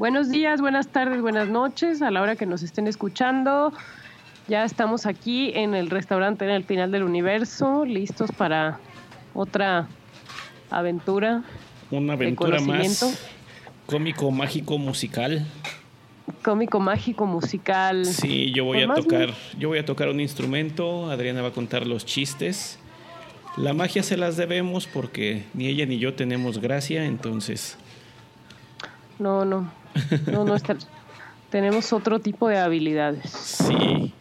Buenos días, buenas tardes, buenas noches, a la hora que nos estén escuchando. Ya estamos aquí en el restaurante en el final del universo, listos para otra aventura. Una aventura más cómico, mágico, musical. Cómico, mágico, musical. Sí, yo voy a tocar, yo voy a tocar un instrumento, Adriana va a contar los chistes. La magia se las debemos porque ni ella ni yo tenemos gracia, entonces No, no. No, no está- Tenemos otro tipo de habilidades. sí,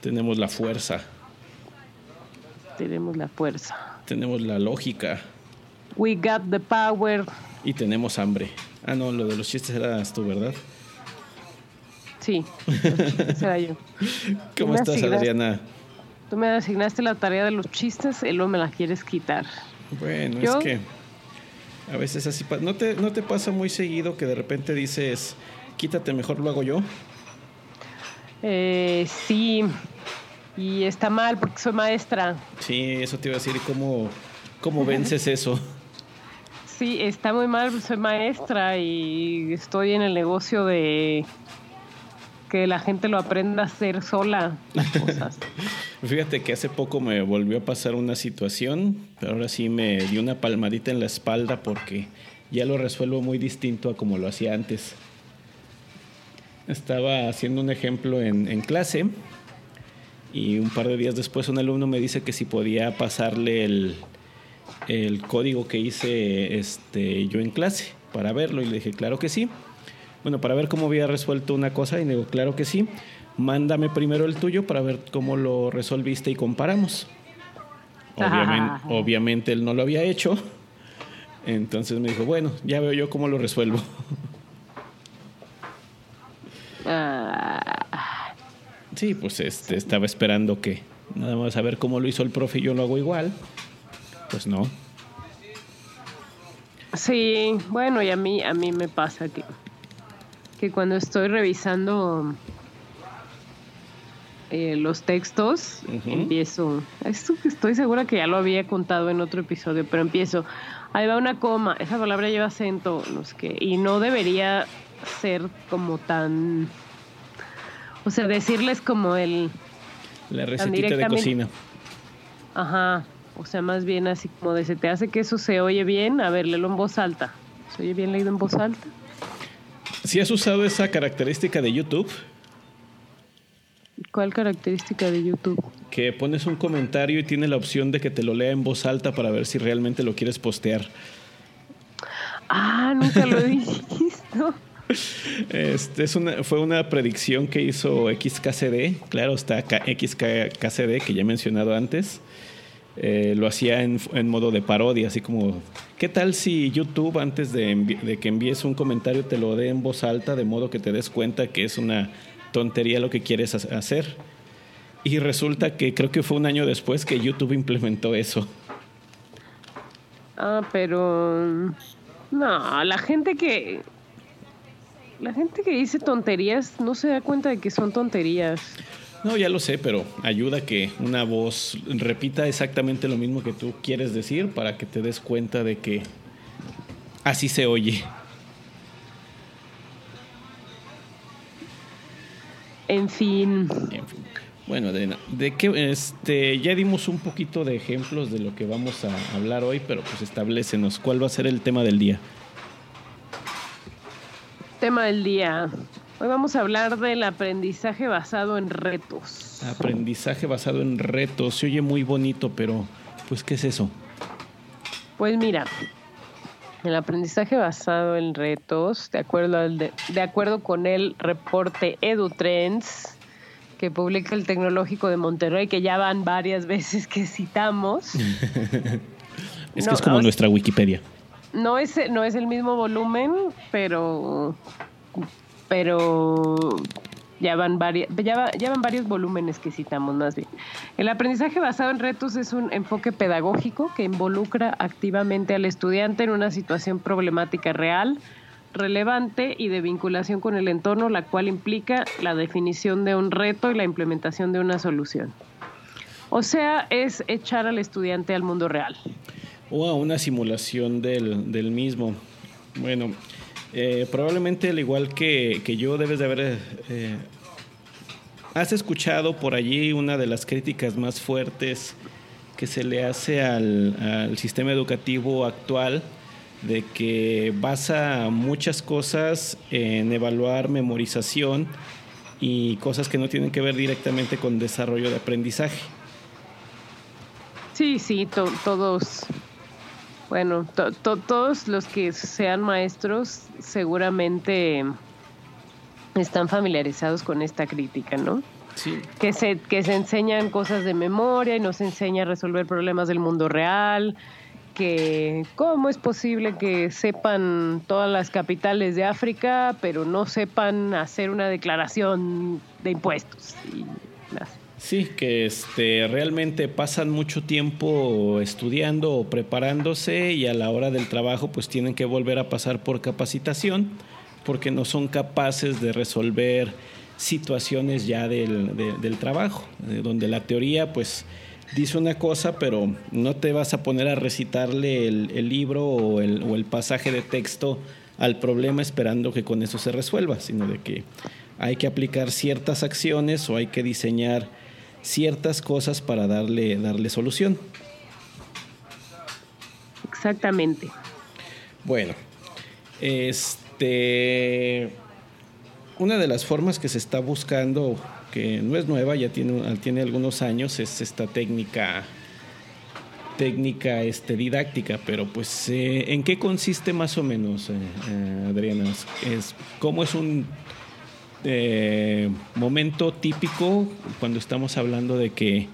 tenemos la fuerza, Tenemos la fuerza. tenemos la lógica We got the power. y tenemos hambre. Ah, no, lo de los chistes eras tú, ¿verdad? Sí, ese era yo. ¿Cómo estás, Adriana? Tú me asignaste la tarea de los chistes y luego me la quieres quitar. Bueno, ¿Yo? es que a veces así ¿No te, ¿No te pasa muy seguido que de repente dices, quítate, mejor lo hago yo? Eh, sí, y está mal porque soy maestra. Sí, eso te iba a decir, ¿cómo, cómo vences eso? Sí, está muy mal, porque soy maestra y estoy en el negocio de que la gente lo aprenda a hacer sola cosas. Fíjate que hace poco me volvió a pasar una situación, pero ahora sí me dio una palmadita en la espalda porque ya lo resuelvo muy distinto a como lo hacía antes. Estaba haciendo un ejemplo en, en clase y un par de días después un alumno me dice que si podía pasarle el, el código que hice este, yo en clase para verlo y le dije, claro que sí. Bueno, para ver cómo había resuelto una cosa y le digo, claro que sí. Mándame primero el tuyo para ver cómo lo resolviste y comparamos. Obviamente, obviamente él no lo había hecho. Entonces me dijo, bueno, ya veo yo cómo lo resuelvo. Ah, Sí, pues este, estaba esperando que nada más a ver cómo lo hizo el profe y yo lo hago igual. Pues no. sí, bueno, y a mí, a mí me pasa que, que cuando estoy revisando eh, los textos, empiezo, esto que estoy segura que ya lo había contado en otro episodio, pero empiezo, ahí va una coma, esa palabra lleva acento, no sé qué, y no debería ser como tan, o sea, decirles como el, La recetita de cocina. ajá, o sea, más bien así como de, ¿se te hace que eso se oye bien? A ver, léelo en voz alta. ¿Se oye bien leído en voz alta? Si has usado esa característica de YouTube, ¿Cuál característica de YouTube? que pones un comentario y tiene la opción de que te lo lea en voz alta para ver si realmente lo quieres postear. Ah, nunca lo he visto. Este es una, fue una predicción que hizo XKCD. Claro, está XKCD, que ya he mencionado antes. Eh, lo hacía en, modo de parodia, así como, ¿qué tal si YouTube antes de, de que envíes un comentario te lo dé en voz alta, de modo que te des cuenta que es una tontería lo que quieres ha- hacer? Y resulta que creo que fue un año después que YouTube implementó eso. Ah, pero no, la gente que la gente que dice tonterías no se da cuenta de que son tonterías. No, ya lo sé, pero ayuda que una voz repita exactamente lo mismo que tú quieres decir para que te des cuenta de que así se oye. En fin, En fin. Bueno, de, de que este ya dimos un poquito de ejemplos de lo que vamos a hablar hoy, pero pues establecenos cuál va a ser el tema del día. tema del día. Hoy vamos a hablar del aprendizaje basado en retos. Aprendizaje basado en retos. Se oye muy bonito, pero pues ¿qué es eso? Pues mira, el aprendizaje basado en retos, de acuerdo, al de, de acuerdo con el reporte EduTrends, que publica el Tecnológico de Monterrey, que ya van varias veces que citamos. es que es como nuestra Wikipedia. No es, no es el mismo volumen, pero, pero ya van, varias, ya, van varios volúmenes que citamos más bien. El aprendizaje basado en retos es un enfoque pedagógico que involucra activamente al estudiante en una situación problemática real, relevante y de vinculación con el entorno, la cual implica la definición de un reto y la implementación de una solución. O sea, es echar al estudiante al mundo real. O a una simulación del, del mismo. Bueno, eh, probablemente al igual que, que, yo debes de haber... Eh, has escuchado por allí una de las críticas más fuertes que se le hace al, al sistema educativo actual de que basa muchas cosas en evaluar memorización y cosas que no tienen que ver directamente con desarrollo de aprendizaje. Sí, sí, todos, bueno, todos los que sean maestros seguramente están familiarizados con esta crítica, ¿no? Sí. Que se, que se enseñan cosas de memoria y nos enseña a resolver problemas del mundo real, que cómo es posible que sepan todas las capitales de África, pero no sepan hacer una declaración de impuestos. Sí, que este, realmente pasan mucho tiempo estudiando o preparándose y a la hora del trabajo pues tienen que volver a pasar por capacitación porque no son capaces de resolver situaciones ya del, del trabajo, donde la teoría pues dice una cosa, pero no te vas a poner a recitarle el, libro o el, pasaje de texto al problema esperando que con eso se resuelva, sino de que hay que aplicar ciertas acciones o hay que diseñar ciertas cosas para darle, darle solución. Exactamente. Bueno, este, una de las formas que se está buscando que no es nueva, ya tiene, tiene algunos años, es esta técnica técnica este, didáctica, pero pues eh, ¿en qué consiste más o menos, eh, eh, Adriana? Es, ¿Cómo es un momento típico cuando estamos hablando de que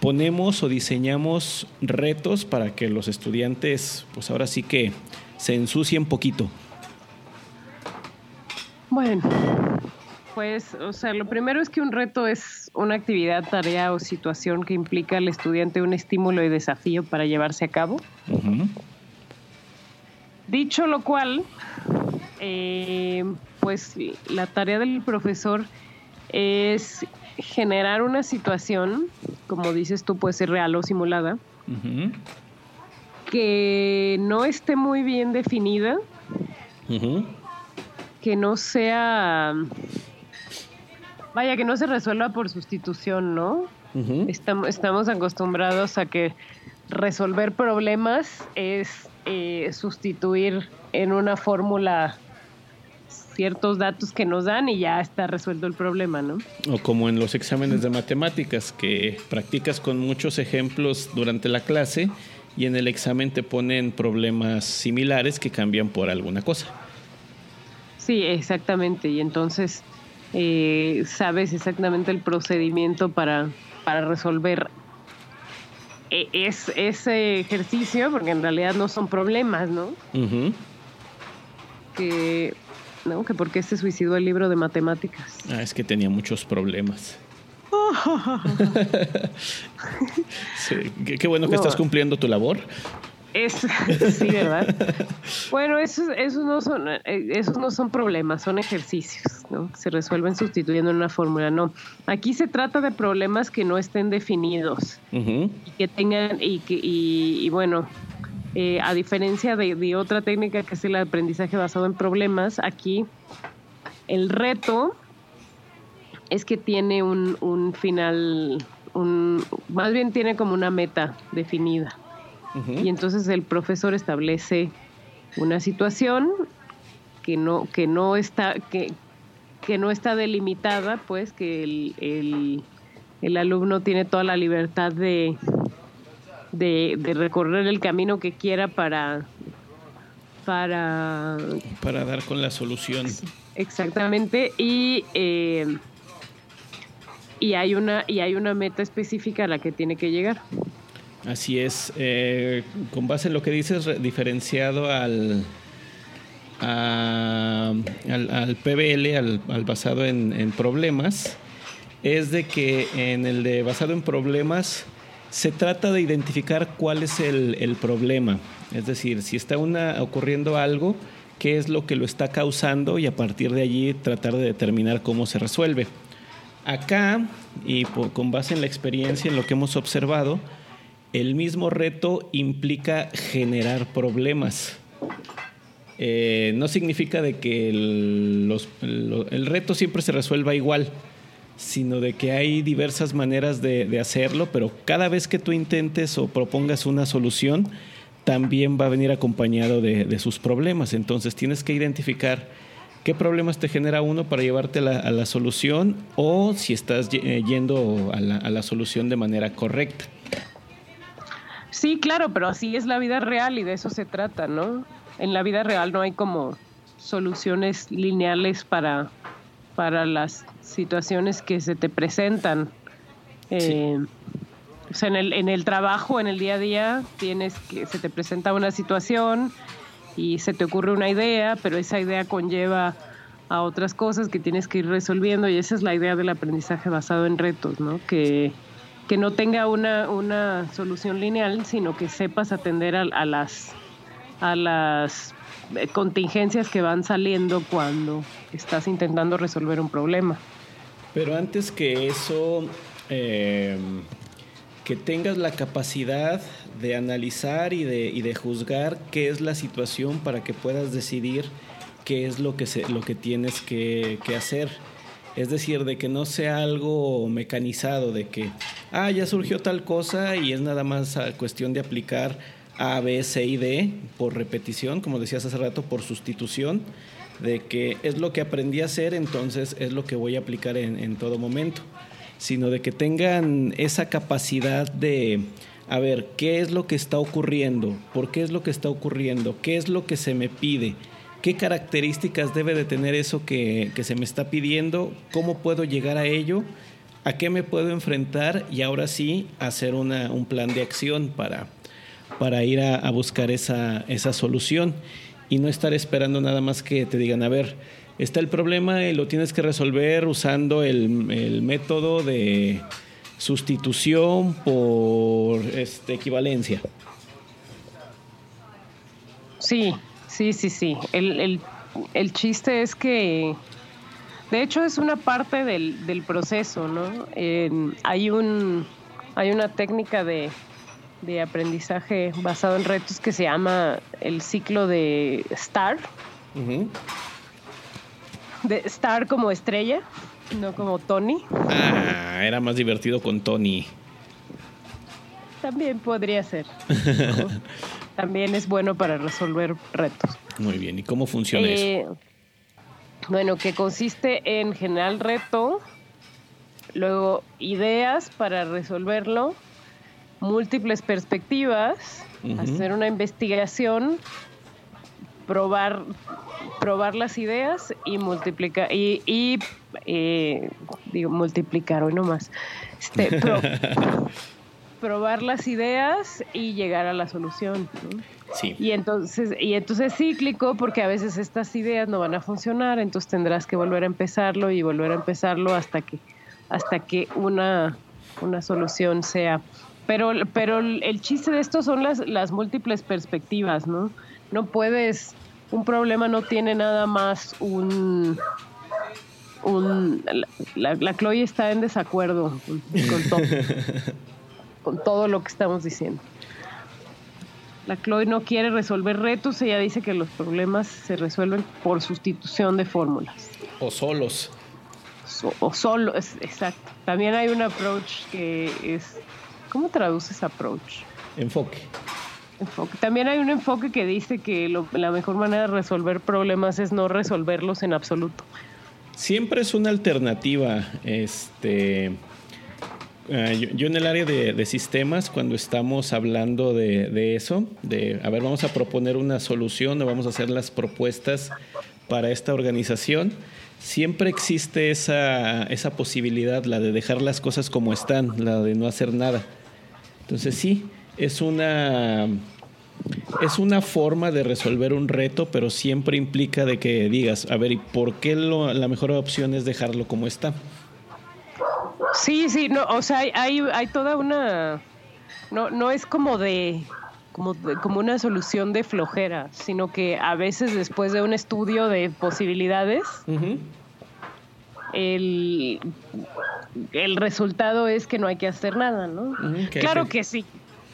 ponemos o diseñamos retos para que los estudiantes, pues ahora sí que se ensucien poquito? Bueno, pues, o sea, lo primero es que un reto es una actividad, tarea o situación que implica al estudiante un estímulo y desafío para llevarse a cabo. Dicho lo cual, eh, pues la tarea del profesor es generar una situación, como dices tú, puede ser real o simulada, que no esté muy bien definida, que no sea Vaya, que no se resuelva por sustitución, ¿no? estamos, estamos acostumbrados a que resolver problemas es eh, sustituir en una fórmula ciertos datos que nos dan y ya está resuelto el problema, ¿no? O como en los exámenes de matemáticas, que practicas con muchos ejemplos durante la clase y en el examen te ponen problemas similares que cambian por alguna cosa. Sí, exactamente. Y entonces eh, sabes exactamente el procedimiento para, para resolver e, es, ese ejercicio, porque en realidad no son problemas, ¿no? Que, ¿no? Que porque se suicidó el libro de matemáticas. Ah, es que tenía muchos problemas. qué, bueno que estás cumpliendo tu labor. Es, sí, ¿verdad? bueno, esos, esos, no son, eh, esos no son problemas, son ejercicios, ¿no? Se resuelven sustituyendo en una fórmula, no. Aquí se trata de problemas que no estén definidos y que tengan, y, que, y, bueno, eh, a diferencia de, otra técnica que es el aprendizaje basado en problemas, aquí el reto es que tiene un, un final, un, más bien tiene como una meta definida. Y entonces el profesor establece una situación que no, que no está, que, que no está delimitada, pues que el, el, alumno tiene toda la libertad de, de, recorrer el camino que quiera para, para... Para dar con la solución. Exactamente. Y, eh, y hay una y hay una meta específica a la que tiene que llegar. Así es, eh, con base en lo que dices, diferenciado al, al, PBL, al, basado en, problemas, es de que en el de basado en problemas se trata de identificar cuál es el, problema. Es decir, si está una, ocurriendo algo, qué es lo que lo está causando y a partir de allí tratar de determinar cómo se resuelve. Acá, y con base en la experiencia, en lo que hemos observado, el mismo reto implica generar problemas. Eh, no significa de que el, reto siempre se resuelva igual, sino de que hay diversas maneras de, hacerlo, pero cada vez que tú intentes o propongas una solución, también va a venir acompañado de sus problemas. Entonces tienes que identificar qué problemas te genera uno para llevarte a la solución o si estás eh, yendo a la, solución de manera correcta. Sí, claro, pero así es la vida real y de eso se trata, ¿no? En la vida real no hay como soluciones lineales para, para las situaciones que se te presentan. Eh, o sea, en el, en el trabajo, en el día a día, tienes que se te presenta una situación y se te ocurre una idea, pero esa idea conlleva a otras cosas que tienes que ir resolviendo y esa es la idea del aprendizaje basado en retos, ¿no? Que, que no tenga una, una solución lineal, sino que sepas atender a, las, a las contingencias que van saliendo cuando estás intentando resolver un problema. Pero antes que eso, eh, que tengas la capacidad de analizar y de, y de juzgar qué es la situación para que puedas decidir qué es lo que, se, lo que tienes que, que, hacer. Es decir, de que no sea algo mecanizado, de que, ah, ya surgió tal cosa y es nada más cuestión de aplicar A, B, C y D por repetición, como decías hace rato, por sustitución, de que es lo que aprendí a hacer, entonces es lo que voy a aplicar en, en todo momento sino de que tengan esa capacidad de, a ver, ¿qué es lo que está ocurriendo? ¿Por qué es lo que está ocurriendo? ¿Qué es lo que se me pide? ¿Qué características debe de tener eso que, se me está pidiendo? ¿Cómo puedo llegar a ello? ¿A qué me puedo enfrentar? Y ahora sí, hacer una, un plan de acción para, para ir a, buscar esa, esa solución y no estar esperando nada más que te digan, a ver, está el problema y lo tienes que resolver usando el, método de sustitución por este, equivalencia. Sí, sí, sí, sí. El, chiste es que, de hecho, es una parte del, proceso, ¿no? hay, un, hay una técnica de, aprendizaje basado en retos que se llama el ciclo de STAR de Star como estrella, no como Tony. Ah, era más divertido con Tony. También podría ser. También es bueno para resolver retos. Muy bien, ¿y cómo funciona eso? Eh, bueno, que consiste en generar reto, luego ideas para resolverlo, múltiples perspectivas, hacer una investigación, probar probar las ideas y multiplicar y, y eh, digo multiplicar hoy nomás. Este, probar las ideas y llegar a la solución sí. y entonces y entonces es cíclico porque a veces estas ideas no van a funcionar entonces tendrás que volver a empezarlo y volver a empezarlo hasta que hasta que una una solución sea pero pero el chiste de esto son las las múltiples perspectivas no no puedes un problema no tiene nada más un... un la, la, Chloe está en desacuerdo con, todo, con todo lo que estamos diciendo. La Chloe no quiere resolver retos, ella dice que los problemas se resuelven por sustitución de fórmulas. O solos. o solo, exacto. También hay un approach que es... ¿Cómo traduces approach? Enfoque. También hay un enfoque que dice que la mejor manera de resolver problemas es no resolverlos en absoluto. Siempre es una alternativa. Este, eh, yo, en el área de, sistemas, cuando estamos hablando de, eso, de, a ver, vamos a proponer una solución o vamos a hacer las propuestas para esta organización, siempre existe esa, esa posibilidad, la de dejar las cosas como están, la de no hacer nada. Entonces sí, es una es una forma de resolver un reto, pero siempre implica de que digas, a ver, ¿y por qué lo, la mejor opción es dejarlo como está? Sí, sí, no, o sea, hay, hay toda una, no, no es como de, como, como una solución de flojera, sino que a veces después de un estudio de posibilidades, el, el resultado es que no hay que hacer nada, ¿no? claro que sí,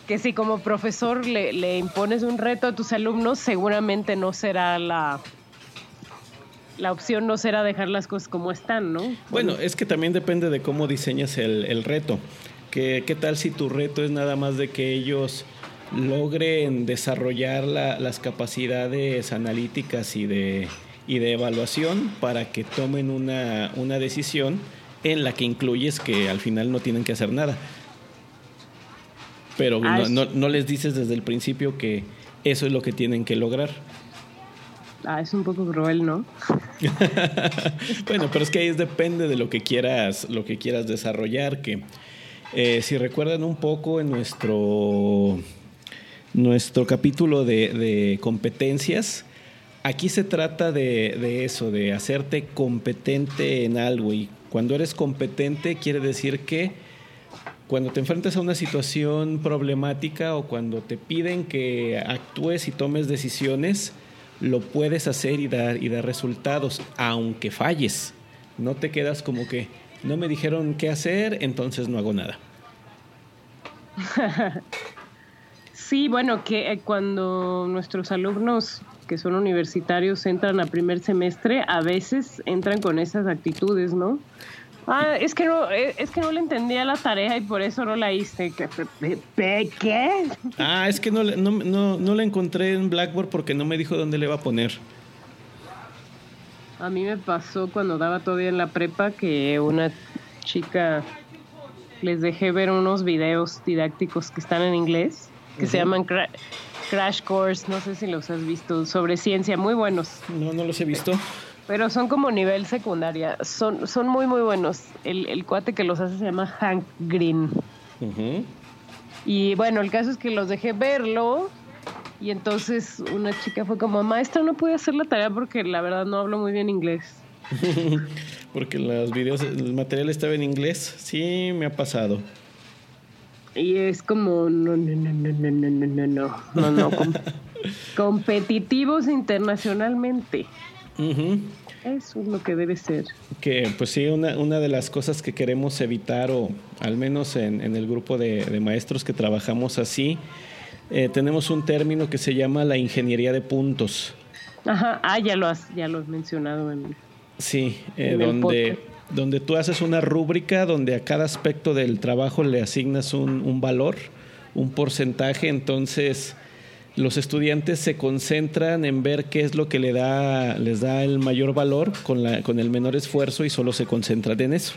que si como profesor le, le, impones un reto a tus alumnos, seguramente no será la, la opción no será dejar las cosas como están, ¿no? Bueno, es que también depende de cómo diseñas el, el reto. ¿Qué, ¿Qué, tal si tu reto es nada más de que ellos logren desarrollar la, las capacidades analíticas y de, y de evaluación para que tomen una, una decisión en la que incluyes que al final no tienen que hacer nada? Pero no, no, no les dices desde el principio que eso es lo que tienen que lograr. Ah, es un poco cruel, ¿no? bueno, pero es que ahí depende de lo que quieras, lo que quieras desarrollar. Que eh, si recuerdan un poco en nuestro nuestro capítulo de, competencias, aquí se trata de, eso, de hacerte competente en algo. Y cuando eres competente quiere decir que cuando te enfrentas a una situación problemática o cuando te piden que actúes y tomes decisiones, lo puedes hacer y dar, y dar resultados, aunque falles. No te quedas como que no me dijeron qué hacer, entonces no hago nada. sí, bueno, que eh, cuando nuestros alumnos que son universitarios entran a primer semestre, a veces entran con esas actitudes, ¿no? Ah, es que no, eh, es que no le entendía la tarea y por eso no la hice. ¿Qué? Ah, es que no, no, no, no la encontré en Blackboard porque no me dijo dónde le iba a poner. A mí me pasó cuando daba todavía en la prepa que una chica les dejé ver unos videos didácticos que están en inglés, que se llaman Crash Course, no sé si los has visto, sobre ciencia, muy buenos. No, no los he visto. Pero son como nivel secundaria. Son, son muy, muy buenos. El, el cuate que los hace se llama Hank Green. Y bueno, el caso es que los dejé verlo. Y entonces una chica fue como, maestra, no pude hacer la tarea porque la verdad no hablo muy bien inglés. porque los videos, el material estaba en inglés. Sí, me ha pasado. Y es como, no, no, no, no, no, no, no, no, no, no, competitivos internacionalmente. Eso es lo que debe ser. Que pues sí, una, una de las cosas que queremos evitar, o al menos en, el grupo de, maestros que trabajamos así, eh, tenemos un término que se llama la ingeniería de puntos. Ajá, ah, ya lo has, ya lo has mencionado en Sí, eh, donde, donde tú haces una rúbrica donde a cada aspecto del trabajo le asignas un, valor, un porcentaje, entonces los estudiantes se concentran en ver qué es lo que le da, les da el mayor valor con, la, con el menor esfuerzo y solo se concentran en eso.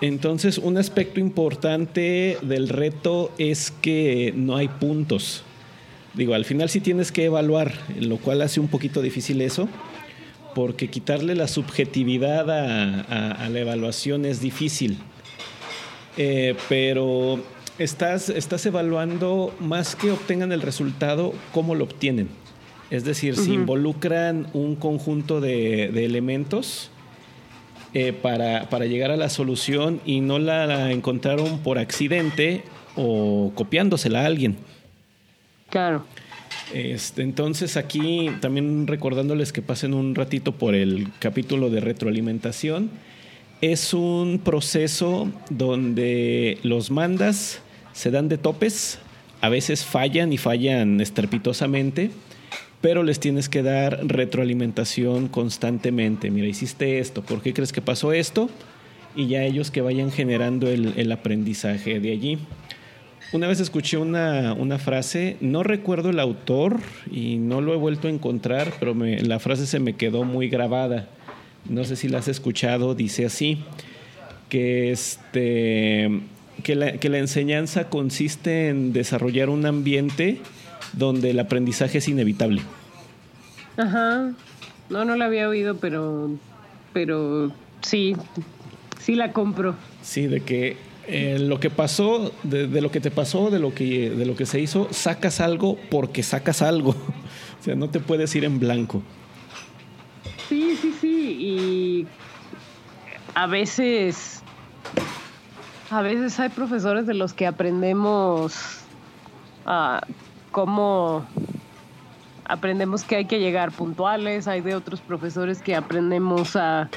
Entonces, un aspecto importante del reto es que no hay puntos. Digo, al final sí tienes que evaluar, lo cual hace un poquito difícil eso, porque quitarle la subjetividad a, la evaluación es difícil. Eh, pero estás, estás evaluando más que obtengan el resultado, cómo lo obtienen. Es decir, si involucran un conjunto de, elementos eh, para, llegar a la solución y no la encontraron por accidente o copiándosela a alguien. Claro. Este, entonces aquí también recordándoles que pasen un ratito por el capítulo de retroalimentación. Es un proceso donde los mandas se dan de topes, a veces fallan y fallan estrepitosamente, pero les tienes que dar retroalimentación constantemente. Mira, hiciste esto, ¿por qué crees que pasó esto? Y ya ellos que vayan generando el, aprendizaje de allí. Una vez escuché una, frase, no recuerdo el autor y no lo he vuelto a encontrar, pero la frase se me quedó muy grabada. No sé si la has escuchado, dice así, que este que la, enseñanza consiste en desarrollar un ambiente donde el aprendizaje es inevitable. Ajá. No, no lo había oído, pero pero sí, sí la compro. Sí, de que eh, lo que pasó, de, lo que te pasó, de lo que, de lo que se hizo, sacas algo porque sacas algo. o sea, no te puedes ir en blanco. Sí, sí, sí. Y a veces, a veces hay profesores de los que aprendemos uh, cómo aprendemos que hay que llegar puntuales, hay de otros profesores que aprendemos a,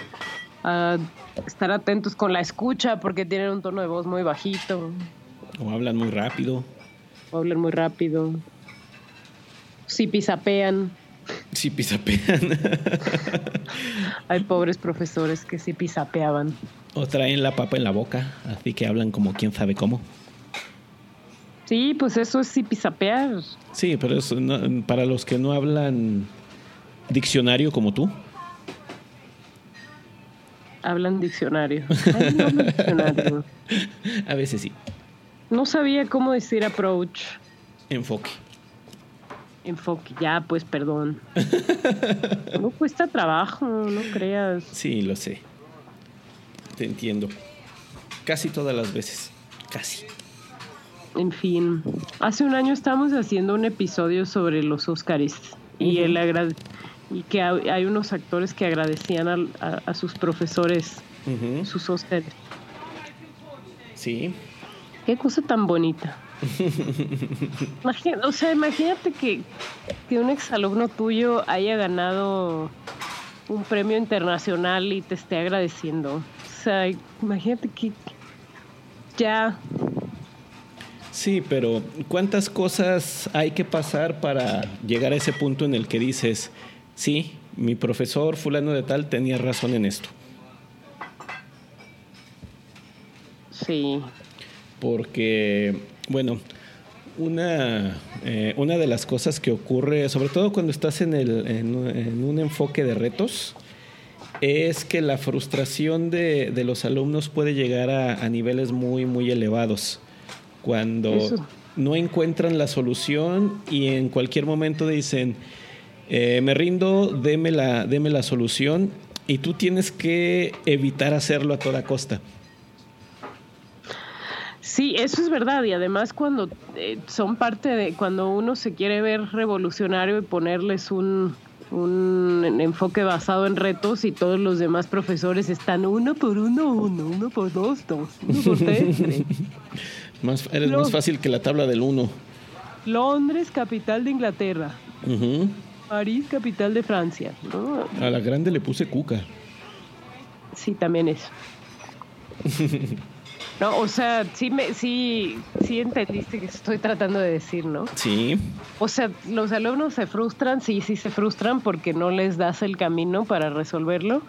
estar atentos con la escucha porque tienen un tono de voz muy bajito. O hablan muy rápido. O hablan muy rápido. Si pisapean. Si pisapean. hay pobres profesores que sí pisapeaban. O traen la papa en la boca, así que hablan como quién sabe cómo. Sí, pues eso es sí pisapear. Sí, pero eso no, para los que no hablan diccionario como tú. Hablan diccionario. Ay, no hablan diccionario. A veces sí. No sabía cómo decir approach. Enfoque. Enfoque, ya, pues perdón. no cuesta trabajo, no creas. Sí, lo sé. Te entiendo. Casi todas las veces. Casi. En fin, hace un año estábamos haciendo un episodio sobre los Óscares y él agrade y que hay unos actores que agradecían a, a, a sus profesores uh -huh. sus Óscares. Sí. Qué cosa tan bonita. Imagina, o sea, imagínate que, que un exalumno tuyo haya ganado un premio internacional y te esté agradeciendo. O sea, imagínate que ya Sí, pero ¿cuántas cosas hay que pasar para llegar a ese punto en el que dices, sí, mi profesor fulano de tal tenía razón en esto? Sí. Porque, bueno, una, eh, una de las cosas que ocurre, sobre todo cuando estás en, el, en, en un enfoque de retos, es que la frustración de, de los alumnos puede llegar a, a niveles muy, muy elevados cuando Eso. no encuentran la solución y en cualquier momento dicen, eh, me rindo, deme la, deme la solución y tú tienes que evitar hacerlo a toda costa. Sí, eso es verdad y además cuando eh, son parte de, cuando uno se quiere ver revolucionario y ponerles un, un enfoque basado en retos y todos los demás profesores están uno por uno, uno, uno por dos, dos, uno por tres. tres. Más, eres más fácil que la tabla del 1. Londres, capital de Inglaterra. Uh -huh. París, capital de Francia. ¿no? A la grande le puse cuca. Sí, también eso. no, o sea, sí, me, sí, sí entendiste que estoy tratando de decir, ¿no? Sí. O sea, los alumnos se frustran, sí, sí se frustran porque no les das el camino para resolverlo,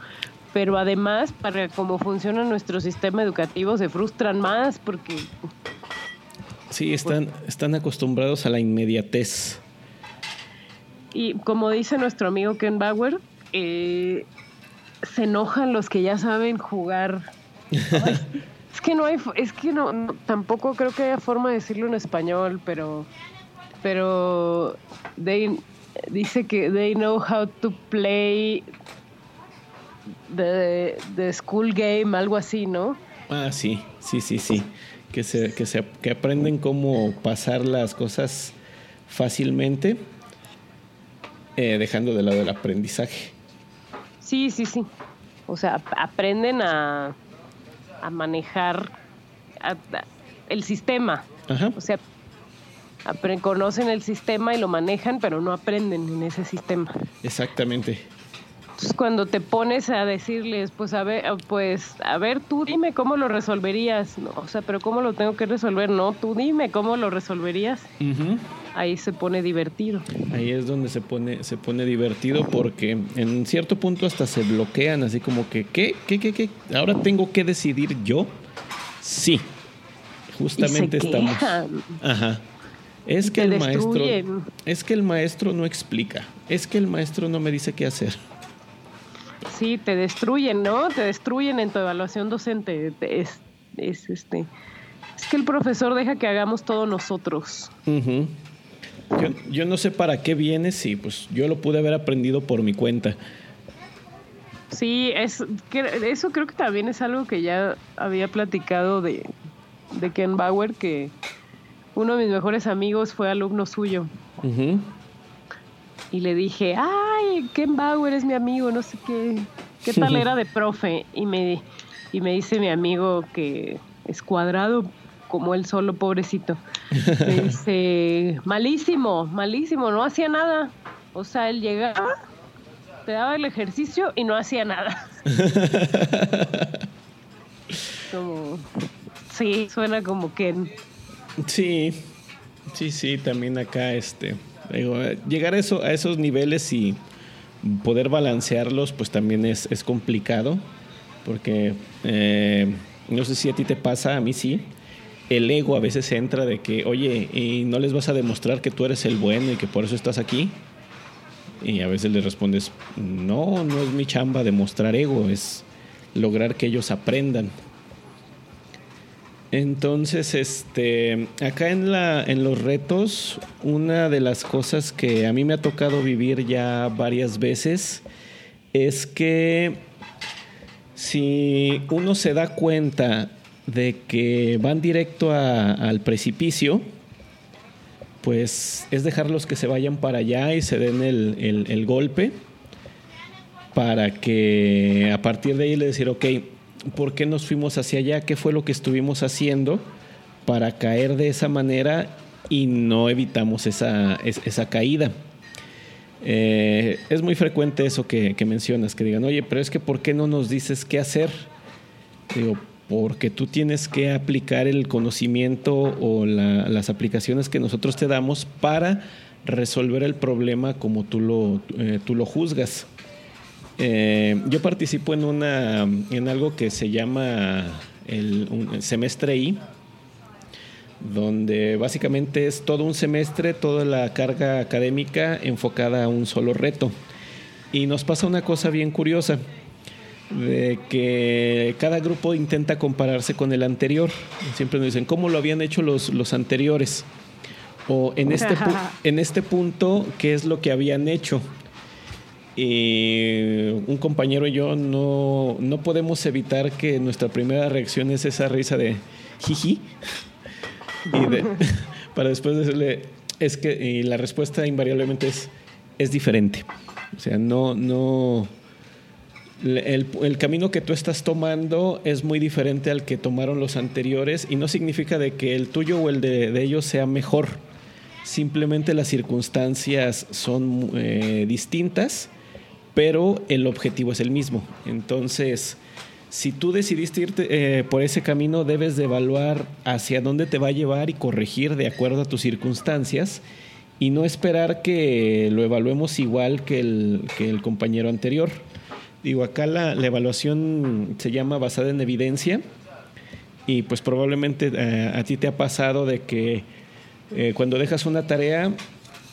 pero además para cómo funciona nuestro sistema educativo se frustran más porque Sí, están, están acostumbrados a la inmediatez. Y como dice nuestro amigo Ken Bauer, eh, se enojan los que ya saben jugar. Es que no hay, es que no, no, tampoco creo que haya forma de decirlo en español, pero, pero they, dice que they know how to play the, the school game, algo así, ¿no? Ah, sí, sí, sí, sí que, se, que, se, que aprenden cómo pasar las cosas fácilmente, eh, dejando de lado el aprendizaje. Sí, sí, sí. O sea, aprenden a, a manejar a, a, el sistema. Ajá. O sea, conocen el sistema y lo manejan, pero no aprenden en ese sistema. Exactamente. Entonces, cuando te pones a decirles, pues a ver, pues a ver, tú dime cómo lo resolverías, no, o sea, pero cómo lo tengo que resolver, no, tú dime cómo lo resolverías. Uh -huh. Ahí se pone divertido. Ahí es donde se pone se pone divertido porque en cierto punto hasta se bloquean, así como que ¿qué? ¿Qué qué qué? Ahora tengo que decidir yo. Sí. Justamente y se estamos. Quejan. Ajá. Es que el destruyen. maestro es que el maestro no explica. Es que el maestro no me dice qué hacer sí, te destruyen, ¿no? Te destruyen en tu evaluación docente. Es, es, este, es que el profesor deja que hagamos todo nosotros. Uh -huh. yo, yo, no sé para qué viene, sí, pues yo lo pude haber aprendido por mi cuenta. Sí, es, eso creo que también es algo que ya había platicado de, de Ken Bauer, que uno de mis mejores amigos fue alumno suyo. Y le dije, ay, Ken Bauer es mi amigo, no sé qué, qué tal era de profe. Y me, y me dice mi amigo que es cuadrado como él solo, pobrecito. Me dice, malísimo, malísimo, no hacía nada. O sea, él llegaba, te daba el ejercicio y no hacía nada. como, sí, suena como Ken. Sí, sí, sí, también acá este, digo, llegar a, eso, a esos niveles y poder balancearlos, pues también es, es complicado, porque eh, no sé si a ti te pasa, a mí sí. El ego a veces entra de que, oye, y no les vas a demostrar que tú eres el bueno y que por eso estás aquí. Y a veces le respondes, no, no es mi chamba demostrar ego, es lograr que ellos aprendan. Entonces, este, acá en, la, en los retos, una de las cosas que a mí me ha tocado vivir ya varias veces es que si uno se da cuenta de que van directo al precipicio, pues es dejarlos que se vayan para allá y se den el, el golpe para que a partir de ahí le decir, ok, por qué nos fuimos hacia allá, qué fue lo que estuvimos haciendo para caer de esa manera y no evitamos esa, esa caída. Eh, es muy frecuente eso que, mencionas, que digan, oye, pero es que ¿por qué no nos dices qué hacer? Digo, porque tú tienes que aplicar el conocimiento o las aplicaciones que nosotros te damos para resolver el problema como tú lo, eh, tú lo juzgas. Eh, yo participo en, una, en algo que se llama el, semestre I, donde básicamente es todo un semestre, toda la carga académica enfocada a un solo reto. Y nos pasa una cosa bien curiosa, de que cada grupo intenta compararse con el anterior. Siempre nos dicen, ¿cómo lo habían hecho los, los anteriores? O en este, en este punto, ¿qué es lo que habían hecho? Y un compañero y yo no, podemos evitar que nuestra primera reacción es esa risa de jiji. Y para después decirle, es que la respuesta invariablemente es, es diferente. O sea, no, no. El, camino que tú estás tomando es muy diferente al que tomaron los anteriores y no significa de que el tuyo o el de, ellos sea mejor. Simplemente las circunstancias son eh, distintas pero el objetivo es el mismo. Entonces, si tú decidiste irte eh, por ese camino, debes de evaluar hacia dónde te va a llevar y corregir de acuerdo a tus circunstancias y no esperar que lo evaluemos igual que el, compañero anterior. Digo, acá la, evaluación se llama basada en evidencia y pues probablemente eh, a ti te ha pasado de que eh, cuando dejas una tarea,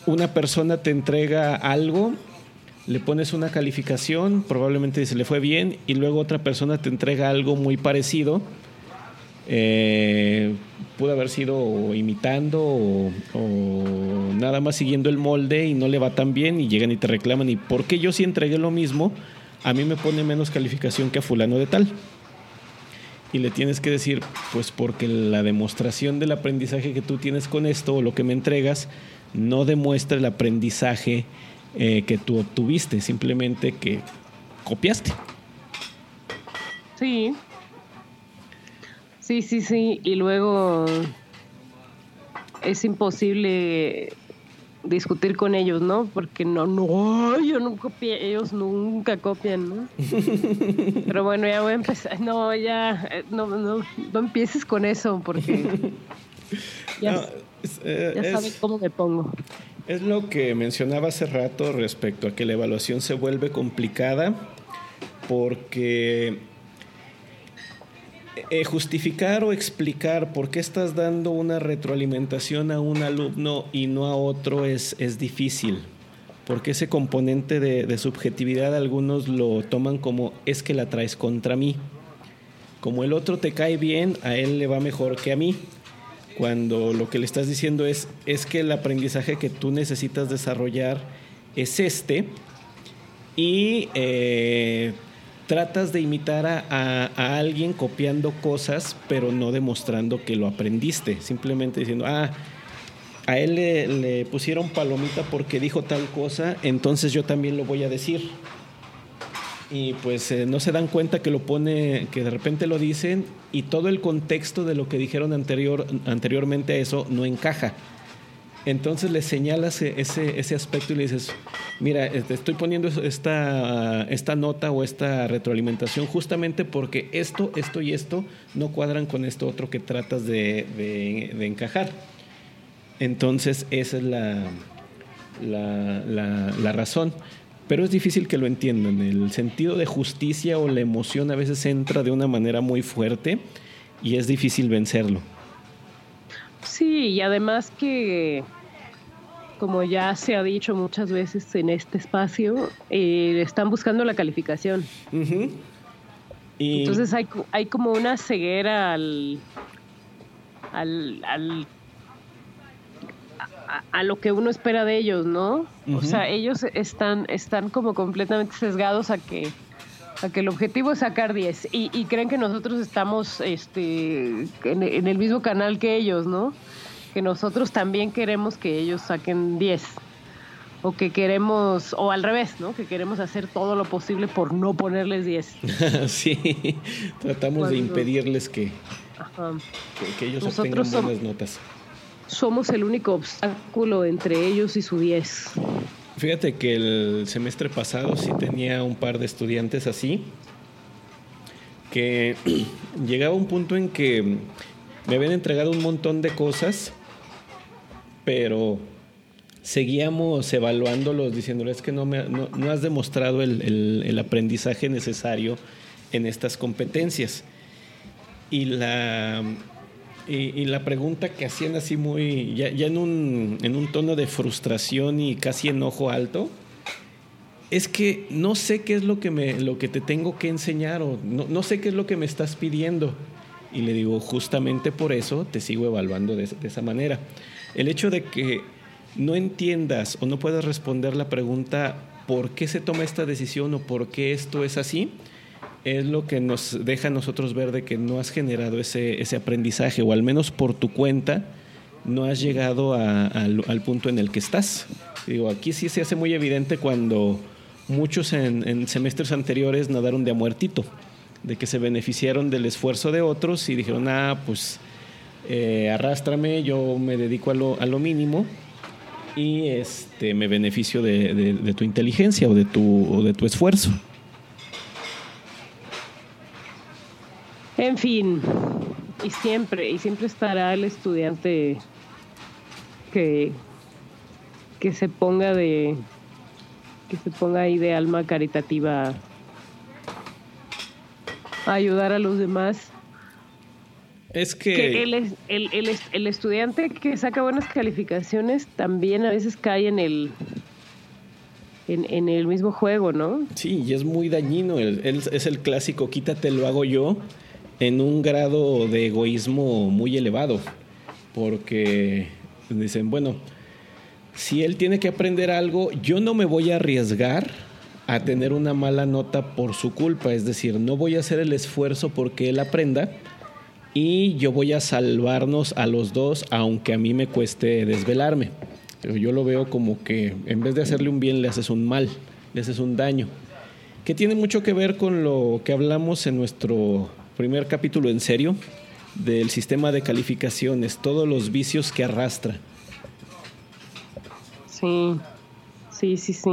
una persona te entrega algo le pones una calificación, probablemente se le fue bien, y luego otra persona te entrega algo muy parecido. Eh, pudo haber sido imitando o, nada más siguiendo el molde y no le va tan bien y llegan y te reclaman y ¿por qué yo si entregué lo mismo? A mí me pone menos calificación que a fulano de tal. Y le tienes que decir, pues porque la demostración del aprendizaje que tú tienes con esto o lo que me entregas no demuestra el aprendizaje eh, que tú obtuviste, simplemente que copiaste. Sí. Sí, sí, sí. Y luego es imposible discutir con ellos, ¿no? Porque no, no, yo no copié, ellos nunca copian, ¿no? Pero bueno, ya voy a empezar. No, ya, eh, no, no, no empieces con eso porque ya, eh, sabes cómo me pongo. Es lo que mencionaba hace rato respecto a que la evaluación se vuelve complicada porque eh, justificar o explicar por qué estás dando una retroalimentación a un alumno y no a otro es, es difícil. Porque ese componente de, de subjetividad algunos lo toman como es que la traes contra mí. Como el otro te cae bien, a él le va mejor que a mí cuando lo que le estás diciendo es, es que el aprendizaje que tú necesitas desarrollar es este y eh, tratas de imitar a, a- alguien copiando cosas, pero no demostrando que lo aprendiste. Simplemente diciendo, ah, a él le pusieron palomita porque dijo tal cosa, entonces yo también lo voy a decir. Y pues eh, no se dan cuenta que lo pone, que de repente lo dicen y todo el contexto de lo que dijeron anterior, anteriormente a eso no encaja. Entonces le señalas e- ese, ese aspecto y le dices, mira, eh, estoy poniendo esta, esta nota o esta retroalimentación justamente porque esto, esto y esto no cuadran con esto otro que tratas de, de- encajar. Entonces esa es la, la- la razón. Pero es difícil que lo entiendan. El sentido de justicia o la emoción a veces entra de una manera muy fuerte y es difícil vencerlo. Sí, y además que, como ya se ha dicho muchas veces en este espacio, eh, están buscando la calificación. Y Entonces hay, hay como una ceguera al, al, al- a, a lo que uno espera de ellos, ¿no? O sea, ellos están, están como completamente sesgados a que a que el objetivo es sacar 10 y, y creen que nosotros estamos este, en, en el mismo canal que ellos, ¿no? Que nosotros también queremos que ellos saquen 10 o que queremos, o al revés, ¿no? Que queremos hacer todo lo posible por no ponerles 10. sí, tratamos de impedirles que, que- que ellos obtengan buenas notas. Somos el único obstáculo entre ellos y su 10. Fíjate que el semestre pasado sí tenía un par de estudiantes así, que llegaba un punto en que me habían entregado un montón de cosas, pero seguíamos evaluándolos, diciéndoles que no, me, no, has demostrado el- el aprendizaje necesario en estas competencias. Y la, y, la pregunta que hacían así muy, ya, ya en, un, en un tono de frustración y casi enojo alto, es que no sé qué es lo que, me, lo que te tengo que enseñar o no, no sé qué es lo que me estás pidiendo. Y le digo, justamente por eso te sigo evaluando de, de esa manera. El hecho de que no entiendas o no puedas responder la pregunta por qué se toma esta decisión o por qué esto es así, es lo que nos deja a nosotros ver de que no has generado ese, ese aprendizaje o al menos por tu cuenta no has llegado a- al, punto en el que estás. Digo, aquí sí se hace muy evidente cuando muchos en, en semestres anteriores nadaron de a muertito, de que se beneficiaron del esfuerzo de otros y dijeron, ah, pues eh, arrástrame, yo me dedico a lo, a lo mínimo y este, me beneficio de, de- de tu inteligencia o de tu, o de tu esfuerzo. En fin, y siempre, y siempre estará el estudiante que, que se ponga de que se ponga ahí de alma caritativa a ayudar a los demás. Es Que que... el, el, el, es- el estudiante que saca buenas calificaciones también a veces cae en el en, en el mismo juego, ¿no? Sí, y es muy dañino. Es el clásico, quítate, lo hago yo, en un grado de egoísmo muy elevado. Porque dicen, bueno, si él tiene que aprender algo, yo no me voy a arriesgar a tener una mala nota por su culpa. Es decir, no voy a hacer el esfuerzo porque él aprenda y yo voy a salvarnos a los dos, aunque a mí me cueste desvelarme. Pero yo lo veo como que en vez de hacerle un bien, le haces un mal, le haces un daño. Que tiene mucho que ver con lo que hablamos en nuestro primer capítulo en serio del sistema de calificaciones, todos los vicios que arrastra. Sí, sí, sí, sí.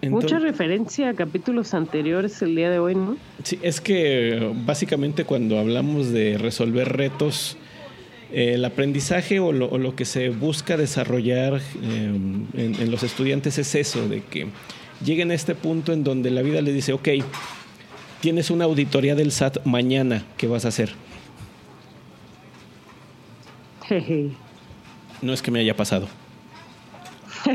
Entonces- Mucha referencia a capítulos anteriores el día de hoy, ¿no? Sí, es que básicamente cuando hablamos de resolver retos, eh, el aprendizaje o lo, o lo que se busca desarrollar eh, en, en los estudiantes es eso, de que lleguen a este punto en donde la vida les dice, ok, tienes una auditoría del SAT mañana, ¿qué vas a hacer? No es que me haya pasado.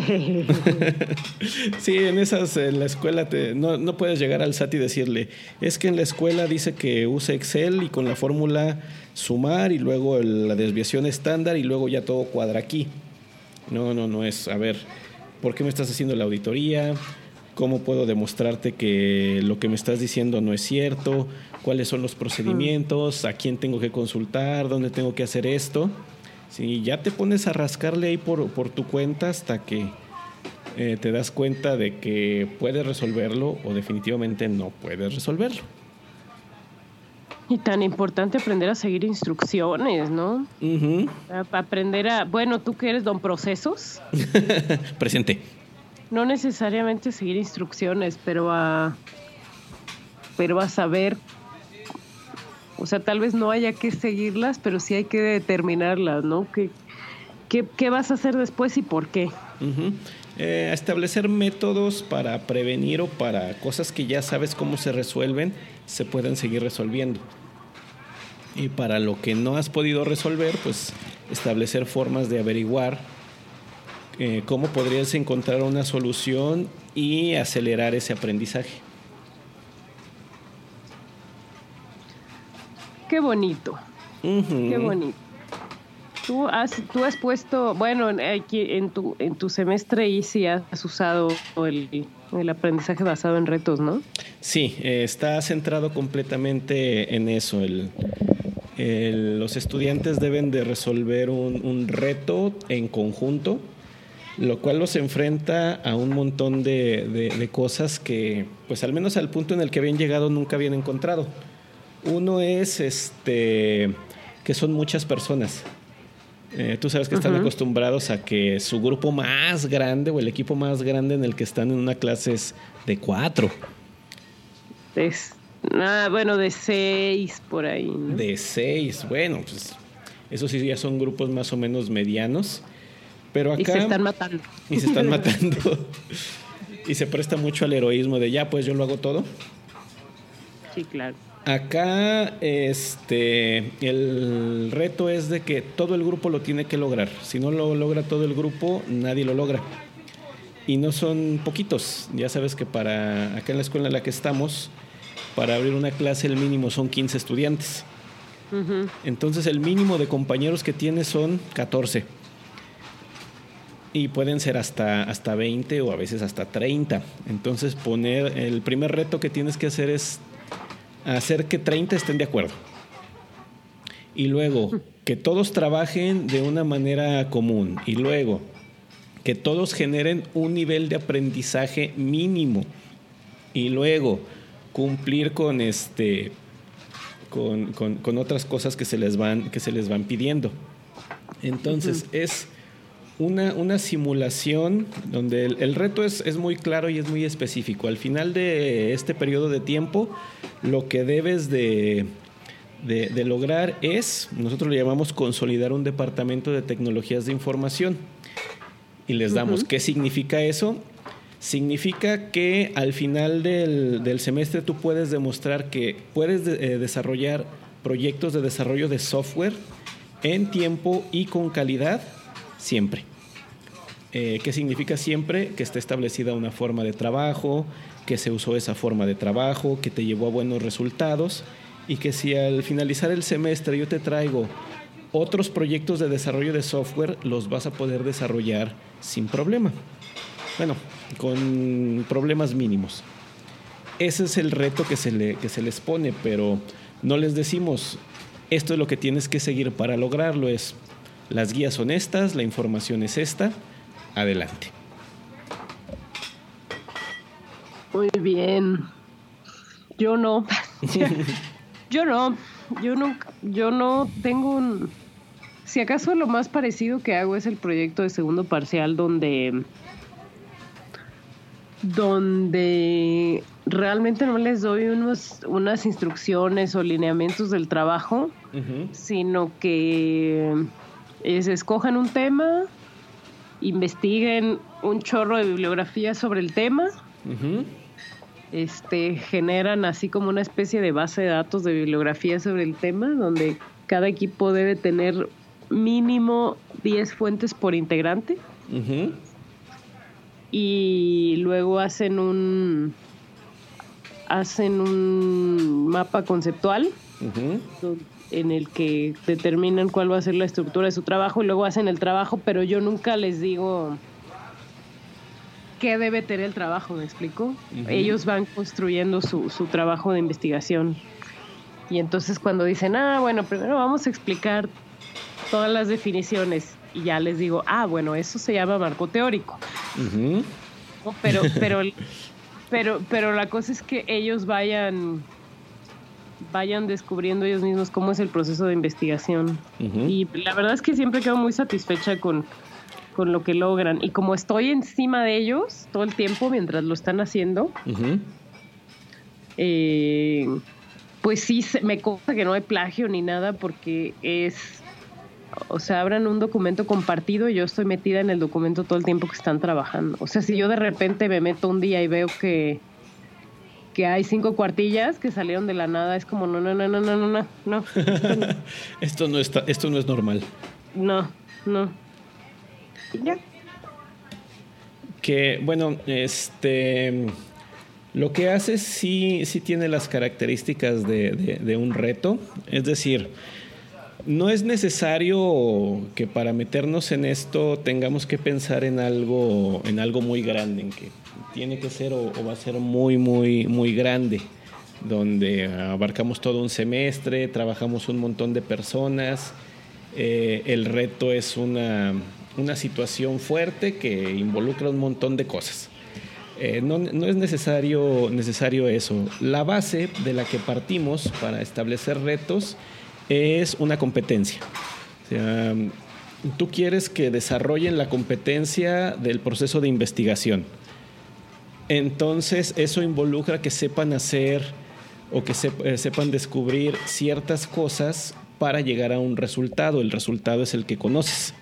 Sí, en esas, en la escuela te- no, no puedes llegar al SAT y decirle, es que en la escuela dice que use Excel y con la fórmula sumar y luego el- la desviación estándar y luego ya todo cuadra aquí. No, no, no es, a ver, ¿por qué me estás haciendo la auditoría? Cómo puedo demostrarte que lo que me estás diciendo no es cierto, cuáles son los procedimientos, a quién tengo que consultar, dónde tengo que hacer esto. Si ya te pones a rascarle ahí por, por tu cuenta hasta que eh, te das cuenta de que puedes resolverlo o definitivamente no puedes resolverlo. Y tan importante aprender a seguir instrucciones, ¿no? Aprender a, bueno, tú que eres don procesos. Presente. No necesariamente seguir instrucciones, pero a, pero a saber, o sea, tal vez no haya que seguirlas, pero sí hay que determinarlas, ¿no? ¿Qué, qué, vas a hacer después y por qué? Eh, establecer métodos para prevenir o para cosas que ya sabes cómo se resuelven, se pueden seguir resolviendo. Y para lo que no has podido resolver, pues establecer formas de averiguar eh, cómo podrías encontrar una solución y acelerar ese aprendizaje. Qué bonito. Qué bonito. Tú has, tú has puesto, bueno, aquí en tu, en tu semestre y sí has usado el, el aprendizaje basado en retos, ¿no? Sí, eh, está centrado completamente en eso. El, los estudiantes deben de resolver un, reto en conjunto, lo cual los enfrenta a un montón de, cosas que, pues al menos al punto en el que habían llegado, nunca habían encontrado. Uno es este que son muchas personas. Eh, tú sabes que están acostumbrados a que su grupo más grande o el equipo más grande en el que están en una clase es de cuatro. Es, ah, bueno, de seis por ahí. De seis, bueno, pues eso sí ya son grupos más o menos medianos. Pero acá. Y se están matando. Y se están matando. y se presta mucho al heroísmo de ya, pues yo lo hago todo. Sí, claro. Acá este el reto es de que todo el grupo lo tiene que lograr. Si no lo logra todo el grupo, nadie lo logra. Y no son poquitos. Ya sabes que para acá en la escuela en la que estamos, para abrir una clase el mínimo son 15 estudiantes. Entonces el mínimo de compañeros que tienes son 14. Y pueden ser hasta, hasta 20 o a veces hasta 30. Entonces poner el primer reto que tienes que hacer es hacer que 30 estén de acuerdo. Y luego, que todos trabajen de una manera común. Y luego, que todos generen un nivel de aprendizaje mínimo. Y luego, cumplir con este. Con, otras cosas que se les van, que se les van pidiendo. Entonces, es una, una, simulación donde el, reto es, es, muy claro y es muy específico. Al final de este periodo de tiempo, lo que debes de, de, lograr es, nosotros le llamamos consolidar un departamento de tecnologías de información. Y les damos, ¿qué significa eso? Significa que al final del, del semestre tú puedes demostrar que puedes eh, desarrollar proyectos de desarrollo de software en tiempo y con calidad siempre. Eh, ¿Qué significa siempre? Que esté establecida una forma de trabajo, que se usó esa forma de trabajo, que te llevó a buenos resultados y que si al finalizar el semestre yo te traigo otros proyectos de desarrollo de software, los vas a poder desarrollar sin problema. Bueno, con problemas mínimos. Ese es el reto que se, le, que se les pone, pero no les decimos, esto es lo que tienes que seguir para lograrlo, es las guías son estas, la información es esta, adelante. Muy bien. Yo no. yo no. Yo no, yo no tengo un... Si acaso lo más parecido que hago es el proyecto de segundo parcial donde donde realmente no les doy unos, unas instrucciones o lineamientos del trabajo, sino que es, escojan un tema, investiguen un chorro de bibliografía sobre el tema, este, generan así como una especie de base de datos de bibliografía sobre el tema, donde cada equipo debe tener mínimo 10 fuentes por integrante. Y luego hacen un hacen un mapa conceptual en el que determinan cuál va a ser la estructura de su trabajo y luego hacen el trabajo, pero yo nunca les digo qué debe tener el trabajo, ¿me explico? Ellos van construyendo su, su trabajo de investigación. Y entonces cuando dicen, ah, bueno, primero vamos a explicar todas las definiciones y ya les digo, ah, bueno, eso se llama marco teórico. Pero, pero, pero, pero la cosa es que ellos vayan vayan descubriendo ellos mismos cómo es el proceso de investigación. Y la verdad es que siempre quedo muy satisfecha con, con lo que logran. Y como estoy encima de ellos todo el tiempo mientras lo están haciendo, eh, pues sí, me consta que no hay plagio ni nada porque es o sea, abran un documento compartido y yo estoy metida en el documento todo el tiempo que están trabajando. O sea, si yo de repente me meto un día y veo que, que hay cinco cuartillas que salieron de la nada, es como, no, no, no, no, no, no, no. esto, no está, esto no es normal. No, no. Ya. Que, bueno, este... Lo que hace sí, sí tiene las características de, de un reto. Es decir, no es necesario que para meternos en esto tengamos que pensar en algo, en algo muy grande, en que tiene que ser o, va a ser muy, muy, muy grande, donde abarcamos todo un semestre, trabajamos un montón de personas, eh, el reto es una, situación fuerte que involucra un montón de cosas. Eh, no, no, es necesario, necesario eso. La base de la que partimos para establecer retos es una competencia. O sea, tú quieres que desarrollen la competencia del proceso de investigación. Entonces eso involucra que sepan hacer o que eh, sepan descubrir ciertas cosas para llegar a un resultado. El resultado es el que conoces.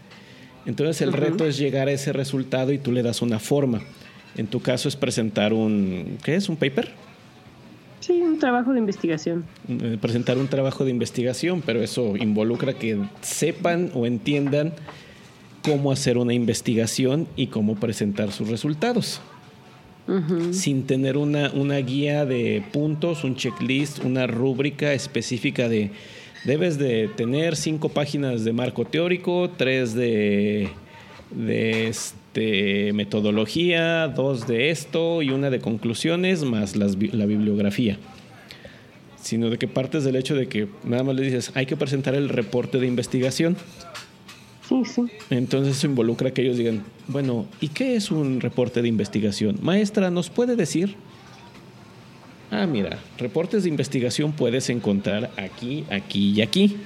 Entonces el reto es llegar a ese resultado y tú le das una forma. En tu caso es presentar un, ¿qué es? ¿Un paper? Sí, un trabajo de investigación. Eh, presentar un trabajo de investigación, pero eso involucra que sepan o entiendan cómo hacer una investigación y cómo presentar sus resultados. Sin tener una, una guía de puntos, un checklist, una rúbrica específica de debes de tener cinco páginas de marco teórico, tres de, de de metodología, dos de esto y una de conclusiones, más la bibliografía. Sino de que partes del hecho de que nada más le dices, hay que presentar el reporte de investigación. Sí, sí. Entonces eso involucra que ellos digan, bueno, ¿y qué es un reporte de investigación? Maestra, ¿nos puede decir? Ah, mira, reportes de investigación puedes encontrar aquí, aquí y aquí.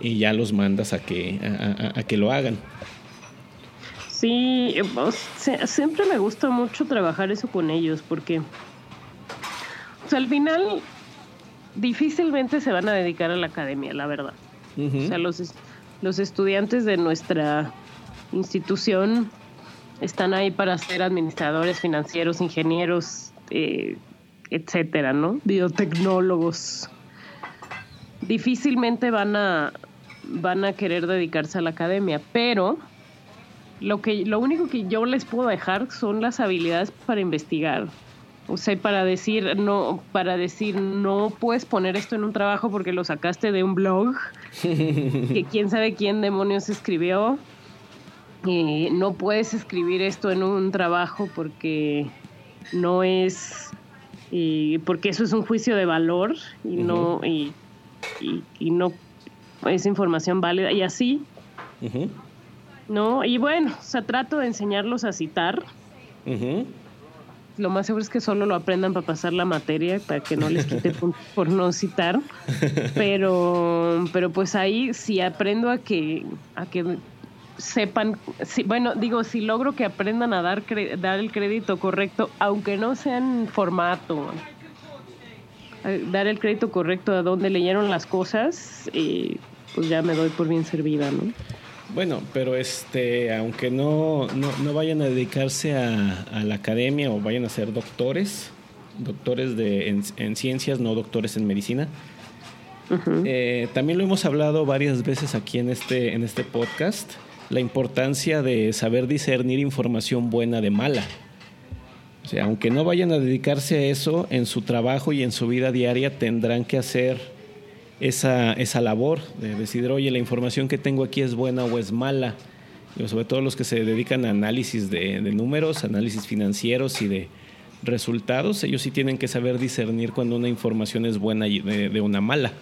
Y ya los mandas a que, a que lo hagan. Sí, siempre me gusta mucho trabajar eso con ellos porque al final difícilmente se van a dedicar a la academia, la verdad. O sea, los, los estudiantes de nuestra institución están ahí para ser administradores financieros, ingenieros, eh, etcétera, ¿no? Biotecnólogos. Difícilmente van a, van a querer dedicarse a la academia, pero lo, que, lo único que yo les puedo dejar son las habilidades para investigar. O sea, para decir, no, para decir, no puedes poner esto en un trabajo porque lo sacaste de un blog, que quién sabe quién demonios escribió. y no puedes escribir esto en un trabajo porque no es, porque eso es un juicio de valor y no, y, y, no es información válida. Y así, ¿no? Y bueno, o sea, trato de enseñarlos a citar. Lo más seguro es que solo lo aprendan para pasar la materia, para que no les quite puntos por no citar. Pero, pero pues ahí si aprendo a que, a que sepan, si, bueno, digo, si logro que aprendan a dar, dar el crédito correcto, aunque no sea en formato, dar el crédito correcto a donde leyeron las cosas, eh, pues ya me doy por bien servida, ¿no? Bueno, pero este, aunque no, no, vayan a dedicarse a, la academia o vayan a ser doctores, doctores de, en, ciencias, no doctores en medicina. Eh, también lo hemos hablado varias veces aquí en este, en este podcast, la importancia de saber discernir información buena de mala. O sea, aunque no vayan a dedicarse a eso, en su trabajo y en su vida diaria tendrán que hacer esa, esa labor de decidir, oye, la información que tengo aquí es buena o es mala. sobre todo los que se dedican a análisis de, números, análisis financieros y de resultados, ellos sí tienen que saber discernir cuando una información es buena y de, una mala.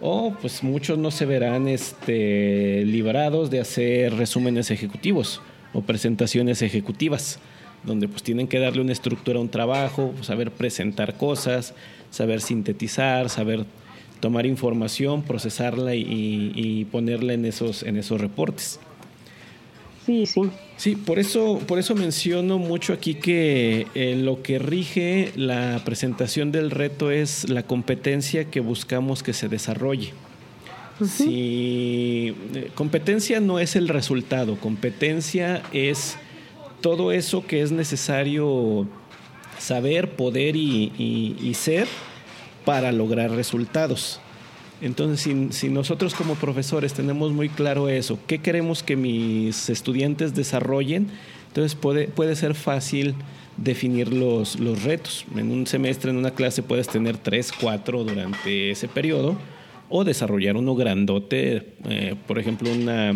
O pues muchos no se verán este, librados de hacer resúmenes ejecutivos o presentaciones ejecutivas, donde pues tienen que darle una estructura a un trabajo, saber presentar cosas, saber sintetizar, saber tomar información, procesarla y, ponerla en esos, en esos reportes. Sí, sí. Sí, por eso, por eso menciono mucho aquí que eh, lo que rige la presentación del reto es la competencia que buscamos que se desarrolle. Si eh, competencia no es el resultado, competencia es todo eso que es necesario saber, poder y ser para lograr resultados. Entonces, si, nosotros como profesores tenemos muy claro eso, qué queremos que mis estudiantes desarrollen, entonces puede, puede ser fácil definir los, los retos. En un semestre, en una clase, puedes tener tres, cuatro durante ese periodo, o desarrollar uno grandote, eh, por ejemplo, una,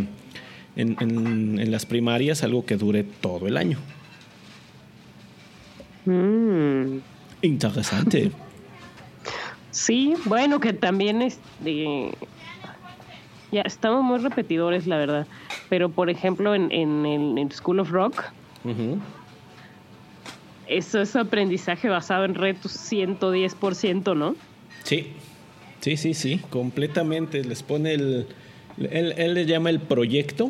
en, en, las primarias, algo que dure todo el año. Mm. Interesante. Sí, bueno, que también es de... Ya, estamos muy repetidores, la verdad. Pero, por ejemplo, en, en, el School of Rock, eso es aprendizaje basado en retos 110%, ¿no? Sí, sí, sí, sí, completamente. Les pone el... Él, él le llama el proyecto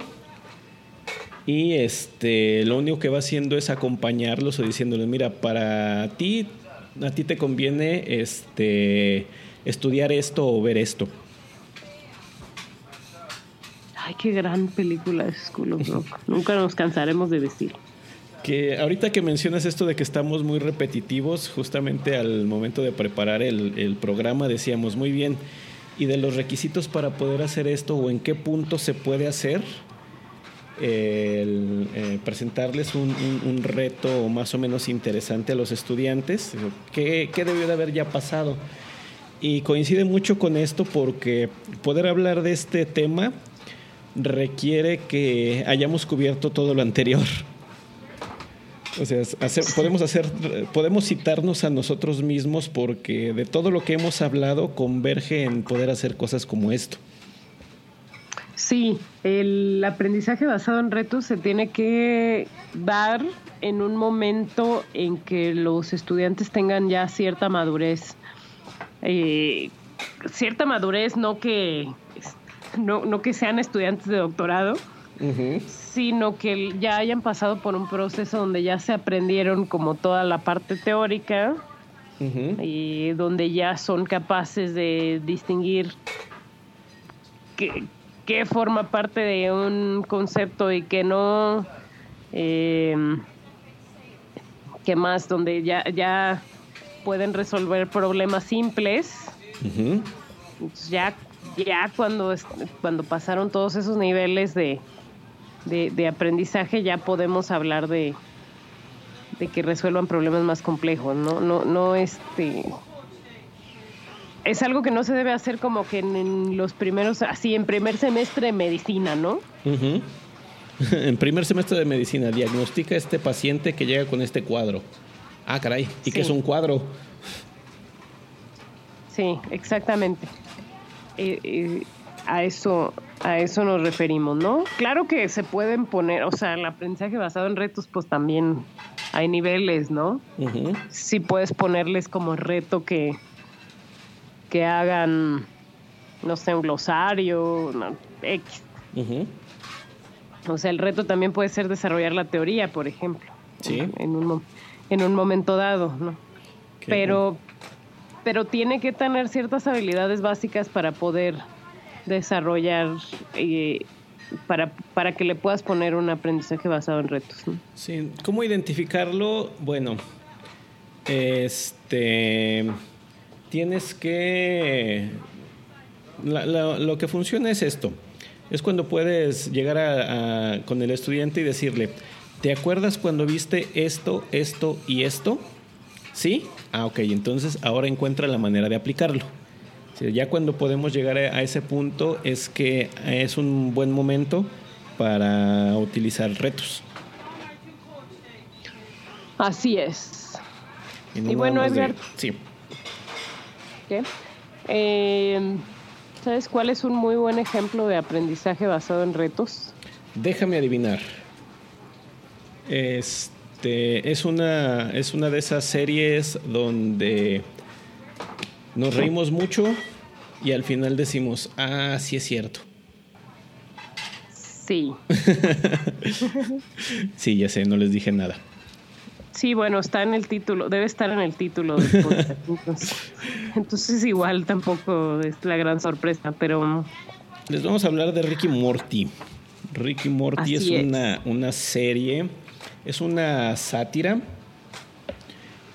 y este lo único que va haciendo es acompañarlos o diciéndoles, mira, para ti a ti te conviene este, estudiar esto o ver esto. Ay, qué gran película es School of Rock. Nunca nos cansaremos de decir. Que ahorita que mencionas esto de que estamos muy repetitivos, justamente al momento de preparar el, el programa decíamos muy bien, y de los requisitos para poder hacer esto o en qué punto se puede hacer, el, eh, presentarles un, reto más o menos interesante a los estudiantes. ¿Qué, ¿Qué, debió de haber ya pasado? Y coincide mucho con esto porque poder hablar de este tema requiere que hayamos cubierto todo lo anterior. O sea, podemos hacer, podemos citarnos a nosotros mismos porque de todo lo que hemos hablado converge en poder hacer cosas como esto. Sí, el aprendizaje basado en retos se tiene que dar en un momento en que los estudiantes tengan ya cierta madurez. Eh, cierta madurez, no que, no, no, que sean estudiantes de doctorado, sino que ya hayan pasado por un proceso donde ya se aprendieron como toda la parte teórica y donde ya son capaces de distinguir que qué forma parte de un concepto y que no. Eh, que más, donde ya, ya pueden resolver problemas simples. ya, ya cuando, cuando pasaron todos esos niveles de, de, de aprendizaje, ya podemos hablar de, de que resuelvan problemas más complejos, ¿no? No, no este es algo que no se debe hacer como que en, los primeros, así en primer semestre de medicina, ¿no? en primer semestre de medicina, diagnostica este paciente que llega con este cuadro. Ah, caray, ¿y qué es un cuadro? Sí, exactamente. Eh, eh, a eso a eso nos referimos, ¿no? Claro que se pueden poner, o sea, el aprendizaje basado en retos, pues también hay niveles, ¿no? Sí puedes ponerles como reto que que hagan, no sé, un glosario, X. O sea, el reto también puede ser desarrollar la teoría, por ejemplo. Sí. En, un, en un momento dado, ¿no? Pero, pero tiene que tener ciertas habilidades básicas para poder desarrollar, eh, para, para que le puedas poner un aprendizaje basado en retos. ¿no? Sí, ¿cómo identificarlo? Bueno, este tienes que... lo que funciona es esto. Es cuando puedes llegar con el estudiante y decirle, ¿te acuerdas cuando viste esto, esto y esto? ¿Sí? Ah, ok, entonces ahora encuentra la manera de aplicarlo. ya cuando podemos llegar a ese punto es que es un buen momento para utilizar retos. Así es. Y, no Y nada bueno, más de- Edgar. sí. ¿Qué? Eh, ¿Sabes cuál es un muy buen ejemplo de aprendizaje basado en retos? Déjame adivinar. Este es una es una de esas series donde nos reímos mucho y al final decimos, "Ah, sí es cierto." Sí. Sí, ya sé, no les dije nada. Sí, bueno, está en el título, debe estar en el título del podcast. Entonces, entonces igual tampoco es la gran sorpresa, pero Les vamos a hablar de Ricky Morty. Ricky Morty es, es. Una, una serie, es una sátira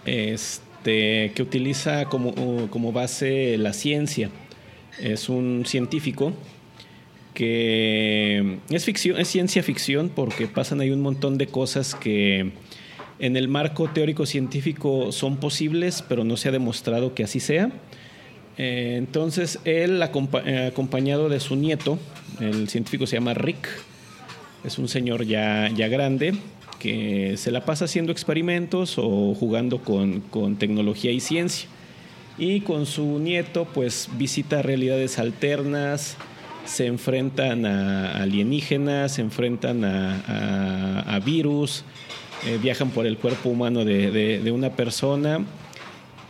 este, que utiliza como, como base la ciencia. Es un científico que es ficción, es ciencia ficción porque pasan ahí un montón de cosas que en el marco teórico científico son posibles, pero no se ha demostrado que así sea. Eh, entonces él eh, acompañado de su nieto, el científico se llama Rick, es un señor ya, ya grande que se la pasa haciendo experimentos o jugando con, con tecnología y ciencia. Y con su nieto pues visita realidades alternas, se enfrentan a alienígenas, se enfrentan a- a virus, eh, viajan por el cuerpo humano de, de- de una persona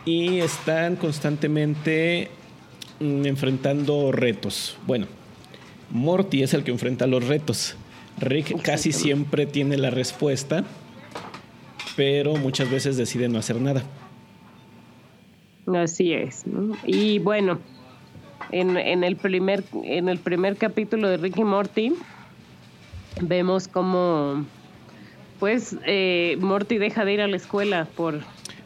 y están constantemente mm, enfrentando retos. Bueno, Morty es el que enfrenta los retos. Rick casi siempre tiene la respuesta, pero muchas veces decide no hacer nada. así es. ¿no? Y bueno, en, en el primer, en el primer capítulo de Ricky Morty, vemos cómo pues eh, Morty deja de ir a la escuela por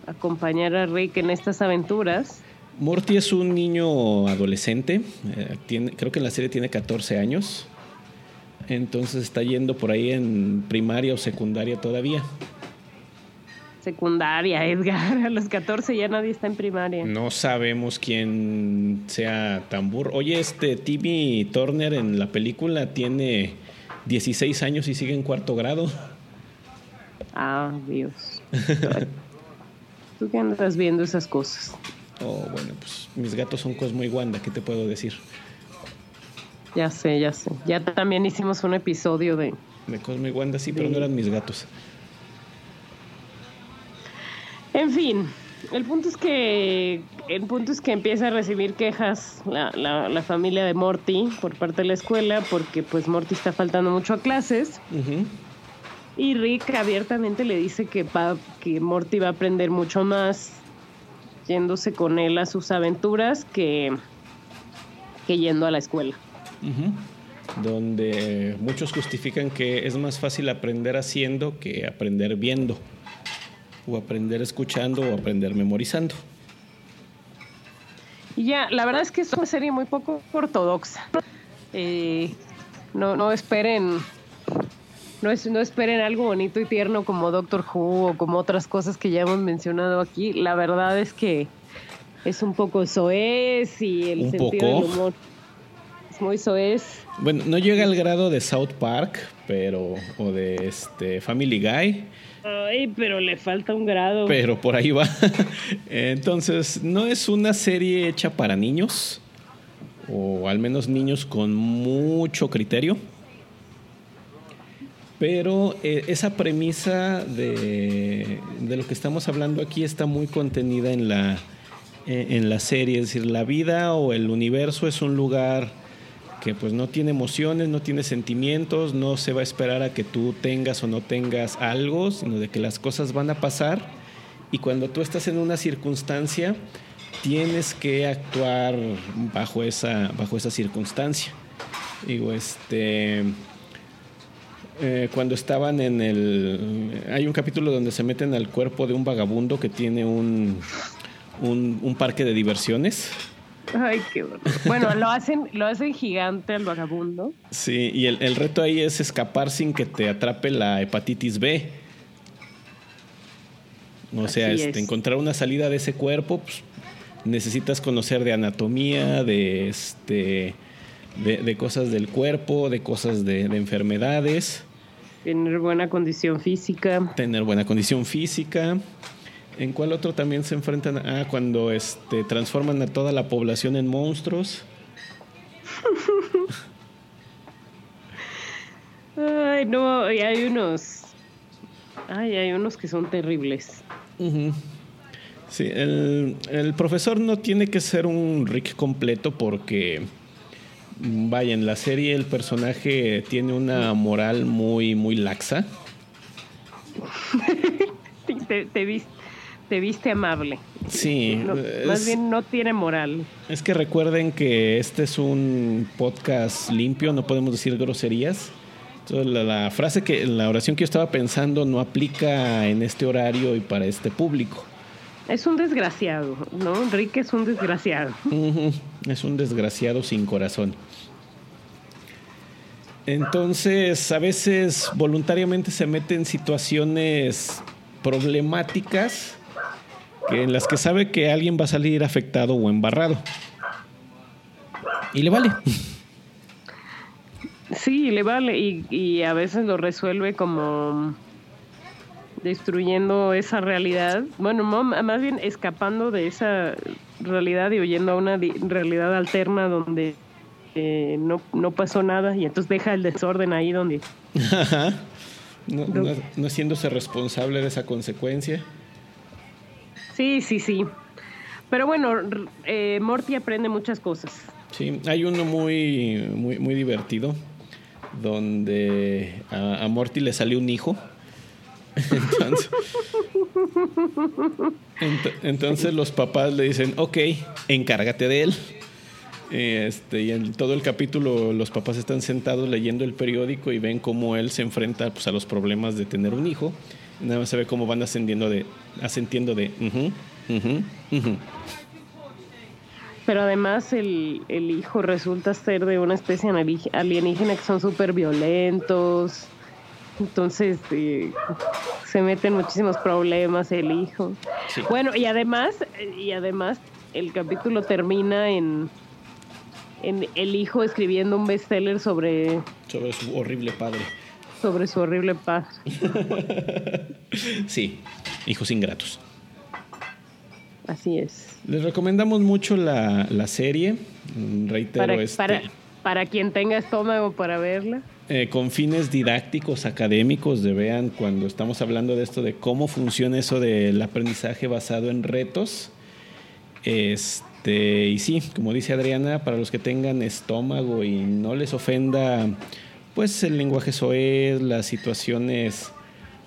acompañar a Rick en estas aventuras. Morty es un niño adolescente, eh, tiene, creo que en la serie tiene 14 años, entonces está yendo por ahí en primaria o secundaria todavía. Secundaria, Edgar. A los 14 ya nadie está en primaria. No sabemos quién sea tan burro. Oye, este Timmy Turner en la película tiene 16 años y sigue en cuarto grado. Ah, Dios. ¿Tú qué andas viendo esas cosas? Oh, bueno, pues mis gatos son Cosmo y Wanda, ¿qué te puedo decir? Ya sé, ya sé. Ya también hicimos un episodio de... De Cosmo y Wanda sí, pero no eran mis gatos. En fin, el punto es que el punto es que empieza a recibir quejas la, la, la familia de Morty por parte de la escuela porque pues Morty está faltando mucho a clases. Y Rick abiertamente le dice que va, que Morty va a aprender mucho más yéndose con él a sus aventuras que, que yendo a la escuela. Donde muchos justifican que es más fácil aprender haciendo que aprender viendo. O aprender escuchando o aprender memorizando. Y ya, la verdad es que es una serie muy poco ortodoxa. Eh, no, no esperen. No, es, no esperen algo bonito y tierno como Doctor Who o como otras cosas que ya hemos mencionado aquí. La verdad es que es un poco soez y el ¿Un sentido poco? del humor es muy soez. Bueno, no llega al grado de South Park, pero. o de este Family Guy. Ay, pero le falta un grado. Pero por ahí va. Entonces, no es una serie hecha para niños. O al menos niños con mucho criterio. Pero eh, esa premisa de, de lo que estamos hablando aquí está muy contenida en la, eh, en la serie. Es decir, la vida o el universo es un lugar que pues no tiene emociones, no tiene sentimientos, no se va a esperar a que tú tengas o no tengas algo, sino de que las cosas van a pasar y cuando tú estás en una circunstancia tienes que actuar bajo esa bajo esa circunstancia. Digo, este eh, cuando estaban en el hay un capítulo donde se meten al cuerpo de un vagabundo que tiene un un, un parque de diversiones. Ay, qué bueno. Bueno, lo hacen, lo hacen gigante al vagabundo. Sí, y el, el reto ahí es escapar sin que te atrape la hepatitis B. O sea, Así este, es. encontrar una salida de ese cuerpo, pues, necesitas conocer de anatomía, de este de, de cosas del cuerpo, de cosas de, de enfermedades. Tener buena condición física. Tener buena condición física. ¿En cuál otro también se enfrentan? Ah, cuando este, transforman a toda la población en monstruos. Ay, no, y hay unos. Ay, hay unos que son terribles. Sí, el, el profesor no tiene que ser un Rick completo porque, vaya, en la serie el personaje tiene una moral muy, muy laxa. Te, te vis- te viste amable. Sí, No, es- más bien no tiene moral. Es que recuerden que este es un podcast limpio, no podemos decir groserías. Entonces, la, la frase que, la oración que yo estaba pensando no aplica en este horario y para este público. Es un desgraciado, ¿no? Enrique es un desgraciado. Es un desgraciado sin corazón. Entonces, a veces voluntariamente se mete en situaciones problemáticas que en las que sabe que alguien va a salir afectado o embarrado. Y le vale. Sí, le vale y, y a veces lo resuelve como destruyendo esa realidad. Bueno, más bien escapando de esa realidad y huyendo a una realidad alterna donde eh, no, no pasó nada y entonces deja el desorden ahí donde... Ajá. No, no, no haciéndose responsable de esa consecuencia. Sí, sí, sí. Pero bueno, eh, Morty aprende muchas cosas. Sí, hay uno muy, muy, muy divertido donde a, a Morty le salió un hijo. Entonces, ent- entonces los papás le dicen, ok, encárgate de él. Este, y en todo el capítulo los papás están sentados leyendo el periódico y ven cómo él se enfrenta pues, a los problemas de tener un hijo. Nada más se ve cómo van ascendiendo de, asentiendo de, "Ujú, ujú, ujú". Pero además el, el hijo resulta ser de una especie alienígena que son súper violentos. Entonces eh, se meten muchísimos problemas el hijo. Sí. Bueno, y además, y además el capítulo termina en, en el hijo escribiendo un bestseller sobre, sobre su horrible padre. sobre su horrible padre. Sí, hijos ingratos. Así es. Les recomendamos mucho la, la serie. Mm, Reitero, Para, este, para, para quien tenga estómago para verla. Eh, con fines didácticos, académicos, de vean cuando estamos hablando de esto, de cómo funciona eso del aprendizaje basado en retos. Este, y sí, como dice Adriana, para los que tengan estómago y no les ofenda, pues el lenguaje soez, las situaciones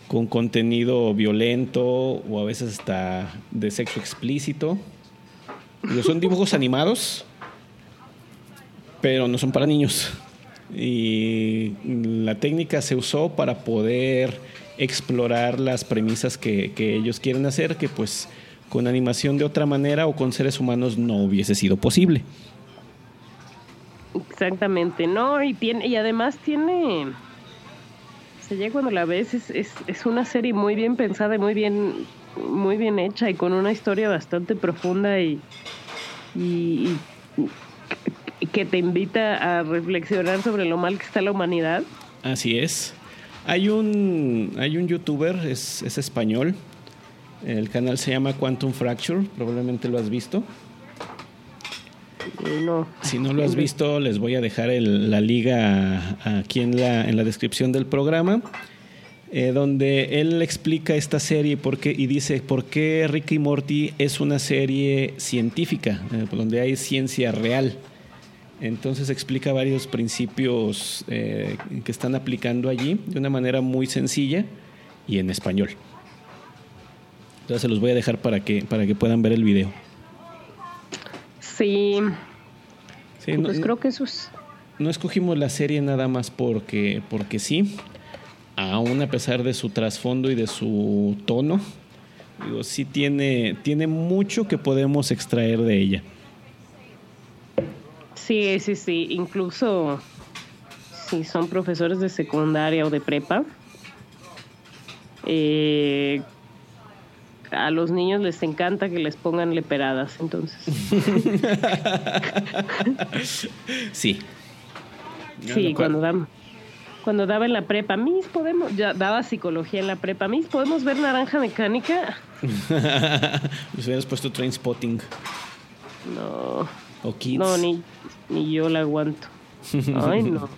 con contenido violento o a veces hasta de sexo explícito. Son dibujos animados, pero no son para niños. Y la técnica se usó para poder explorar las premisas que, ellos quieren hacer, que pues con animación de otra manera o con seres humanos no hubiese sido posible. Exactamente, no, y tiene, y además tiene, se llega cuando la ves, es, es, es una serie muy bien pensada y muy bien, muy bien hecha y con una historia bastante profunda y, y que te invita a reflexionar sobre lo mal que está la humanidad. Así es. Hay un, hay un youtuber, es, es español. El canal se llama Quantum Fracture, probablemente lo has visto. No, Si no lo has visto, les voy a dejar el- la liga aquí en la, en la descripción del programa, eh, donde él explica esta serie por qué- y dice por qué Rick y Morty es una serie científica, eh, donde hay ciencia real. Entonces explica varios principios eh, que están aplicando allí de una manera muy sencilla y en español. Entonces se los voy a dejar para que, para que puedan ver el video. sí, Sí, pues no- creo que eso es, no escogimos la serie nada más porque, porque sí, aún a pesar de su trasfondo y de su tono, digo, sí tiene, tiene mucho que podemos extraer de ella. Sí, sí, sí, incluso si son profesores de secundaria o de prepa, eh, a los niños les encanta que les pongan leperadas, entonces. Sí, Sí, cuando daba, cuando daba en la prepa, mis podemos, ya daba psicología en la prepa, mis podemos ver naranja mecánica. Les hubieras puesto train spotting. No. O kids. No, ni, ni yo la aguanto. Ay, no.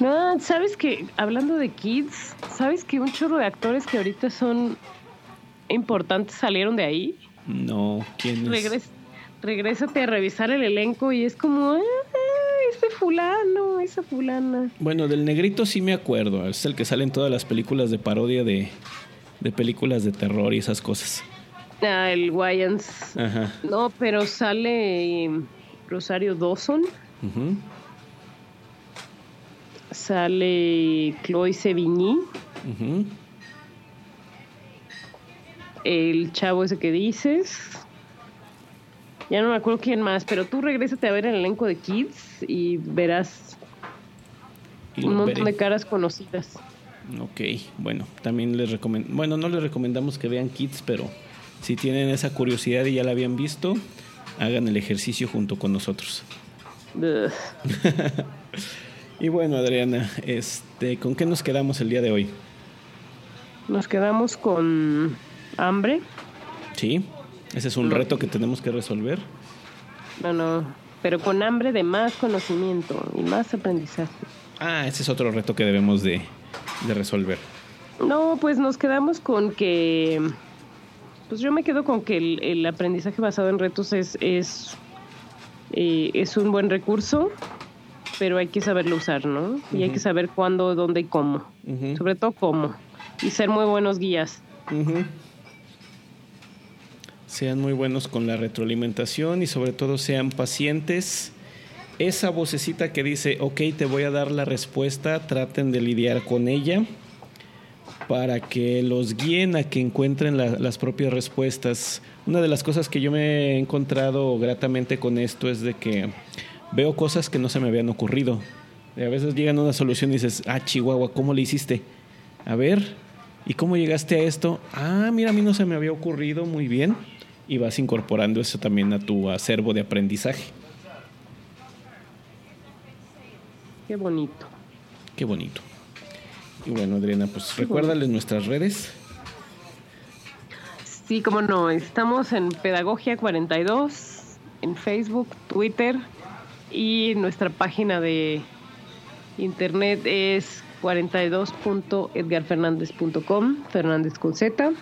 No, sabes que, hablando de kids, ¿sabes que un chorro de actores que ahorita son importantes salieron de ahí? No, ¿quién es? Regres, regrésate a revisar el elenco y es como, ah, ese fulano, esa fulana. Bueno, del negrito sí me acuerdo. Es el que sale en todas las películas de parodia de, de películas de terror y esas cosas. Ah, el Wayans. Ajá. No, pero sale eh, Rosario Dawson, sale Chloe Sevigny, el chavo ese que dices. Ya no me acuerdo quién más, pero tú regrésate a ver el elenco de Kids y verás Y un montón veré. de caras conocidas. Ok, bueno, también les recomendamos, bueno, no les recomendamos que vean Kids, pero si tienen esa curiosidad y ya la habían visto, hagan el ejercicio junto con nosotros. Y bueno, Adriana, este, ¿con qué nos quedamos el día de hoy? Nos quedamos con hambre. Sí, ese es un No. reto que tenemos que resolver. No, no, pero con hambre de más conocimiento y más aprendizaje. Ah, ese es otro reto que debemos de, de resolver. No, pues nos quedamos con que, pues yo me quedo con que el, el aprendizaje basado en retos es es eh, es un buen recurso, pero hay que saberlo usar, ¿no? Y hay que saber cuándo, dónde y cómo. Sobre todo cómo. Y ser muy buenos guías. Sean muy buenos con la retroalimentación y sobre todo sean pacientes. Esa vocecita que dice, ok, te voy a dar la respuesta, traten de lidiar con ella para que los guíen a que encuentren la- las propias respuestas. Una de las cosas que yo me he encontrado gratamente con esto es de que veo cosas que no se me habían ocurrido. Y a veces llegan a una solución y dices, ah, Chihuahua, ¿cómo le hiciste? A ver, ¿y cómo llegaste a esto? Ah, mira, a mí no se me había ocurrido muy bien. Y vas incorporando eso también a tu acervo de aprendizaje. Qué bonito. Qué bonito. Y bueno, Adriana, pues recuérdales nuestras redes. Sí, como no, estamos en Pedagogia 42, en Facebook, Twitter y nuestra página de internet es 42.edgarfernandez.com, Fernández con Z.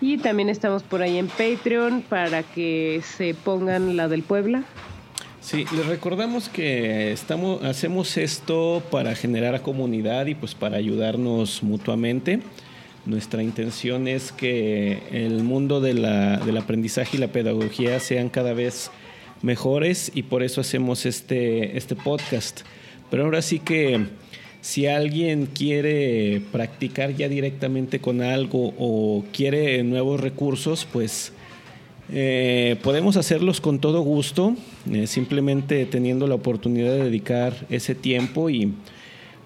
Y también estamos por ahí en Patreon para que se pongan la del Puebla. Sí, les recordamos que estamos, hacemos esto para generar comunidad y pues para ayudarnos mutuamente. Nuestra intención es que el mundo de la- del aprendizaje y la pedagogía sean cada vez mejores y por eso hacemos este, este podcast. Pero ahora sí que si alguien quiere practicar ya directamente con algo o quiere nuevos recursos, pues eh, podemos hacerlos con todo gusto, eh, simplemente teniendo la oportunidad de dedicar ese tiempo y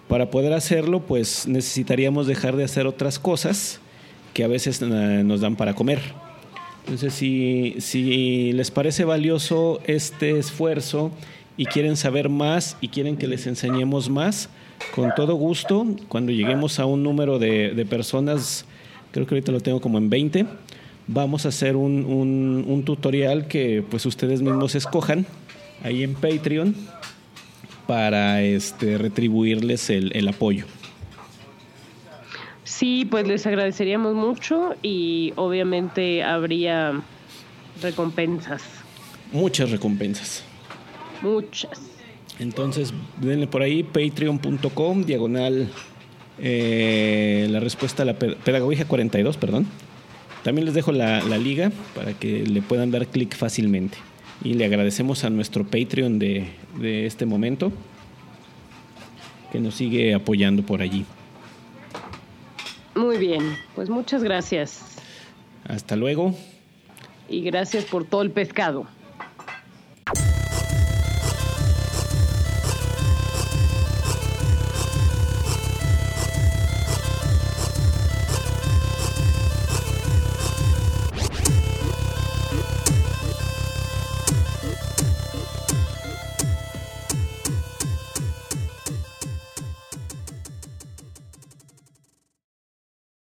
para poder hacerlo pues necesitaríamos dejar de hacer otras cosas que a veces eh, nos dan para comer. Entonces si, si les parece valioso este esfuerzo y quieren saber más y quieren que les enseñemos más, con todo gusto, cuando lleguemos a un número de, personas, creo que ahorita lo tengo como en 20, vamos a hacer un, un- un tutorial que pues ustedes mismos escojan ahí en Patreon para este, retribuirles el, el apoyo. Sí, pues les agradeceríamos mucho y obviamente habría recompensas, Muchas recompensas. muchas. Entonces, denle por ahí patreon.com, diagonal, eh, la respuesta a la pe- pedagogía 42, perdón. También les dejo la, la liga para que le puedan dar clic fácilmente. Y le agradecemos a nuestro Patreon de, de este momento, que nos sigue apoyando por allí. Muy bien, pues muchas gracias Hasta luego. y gracias por todo el pescado.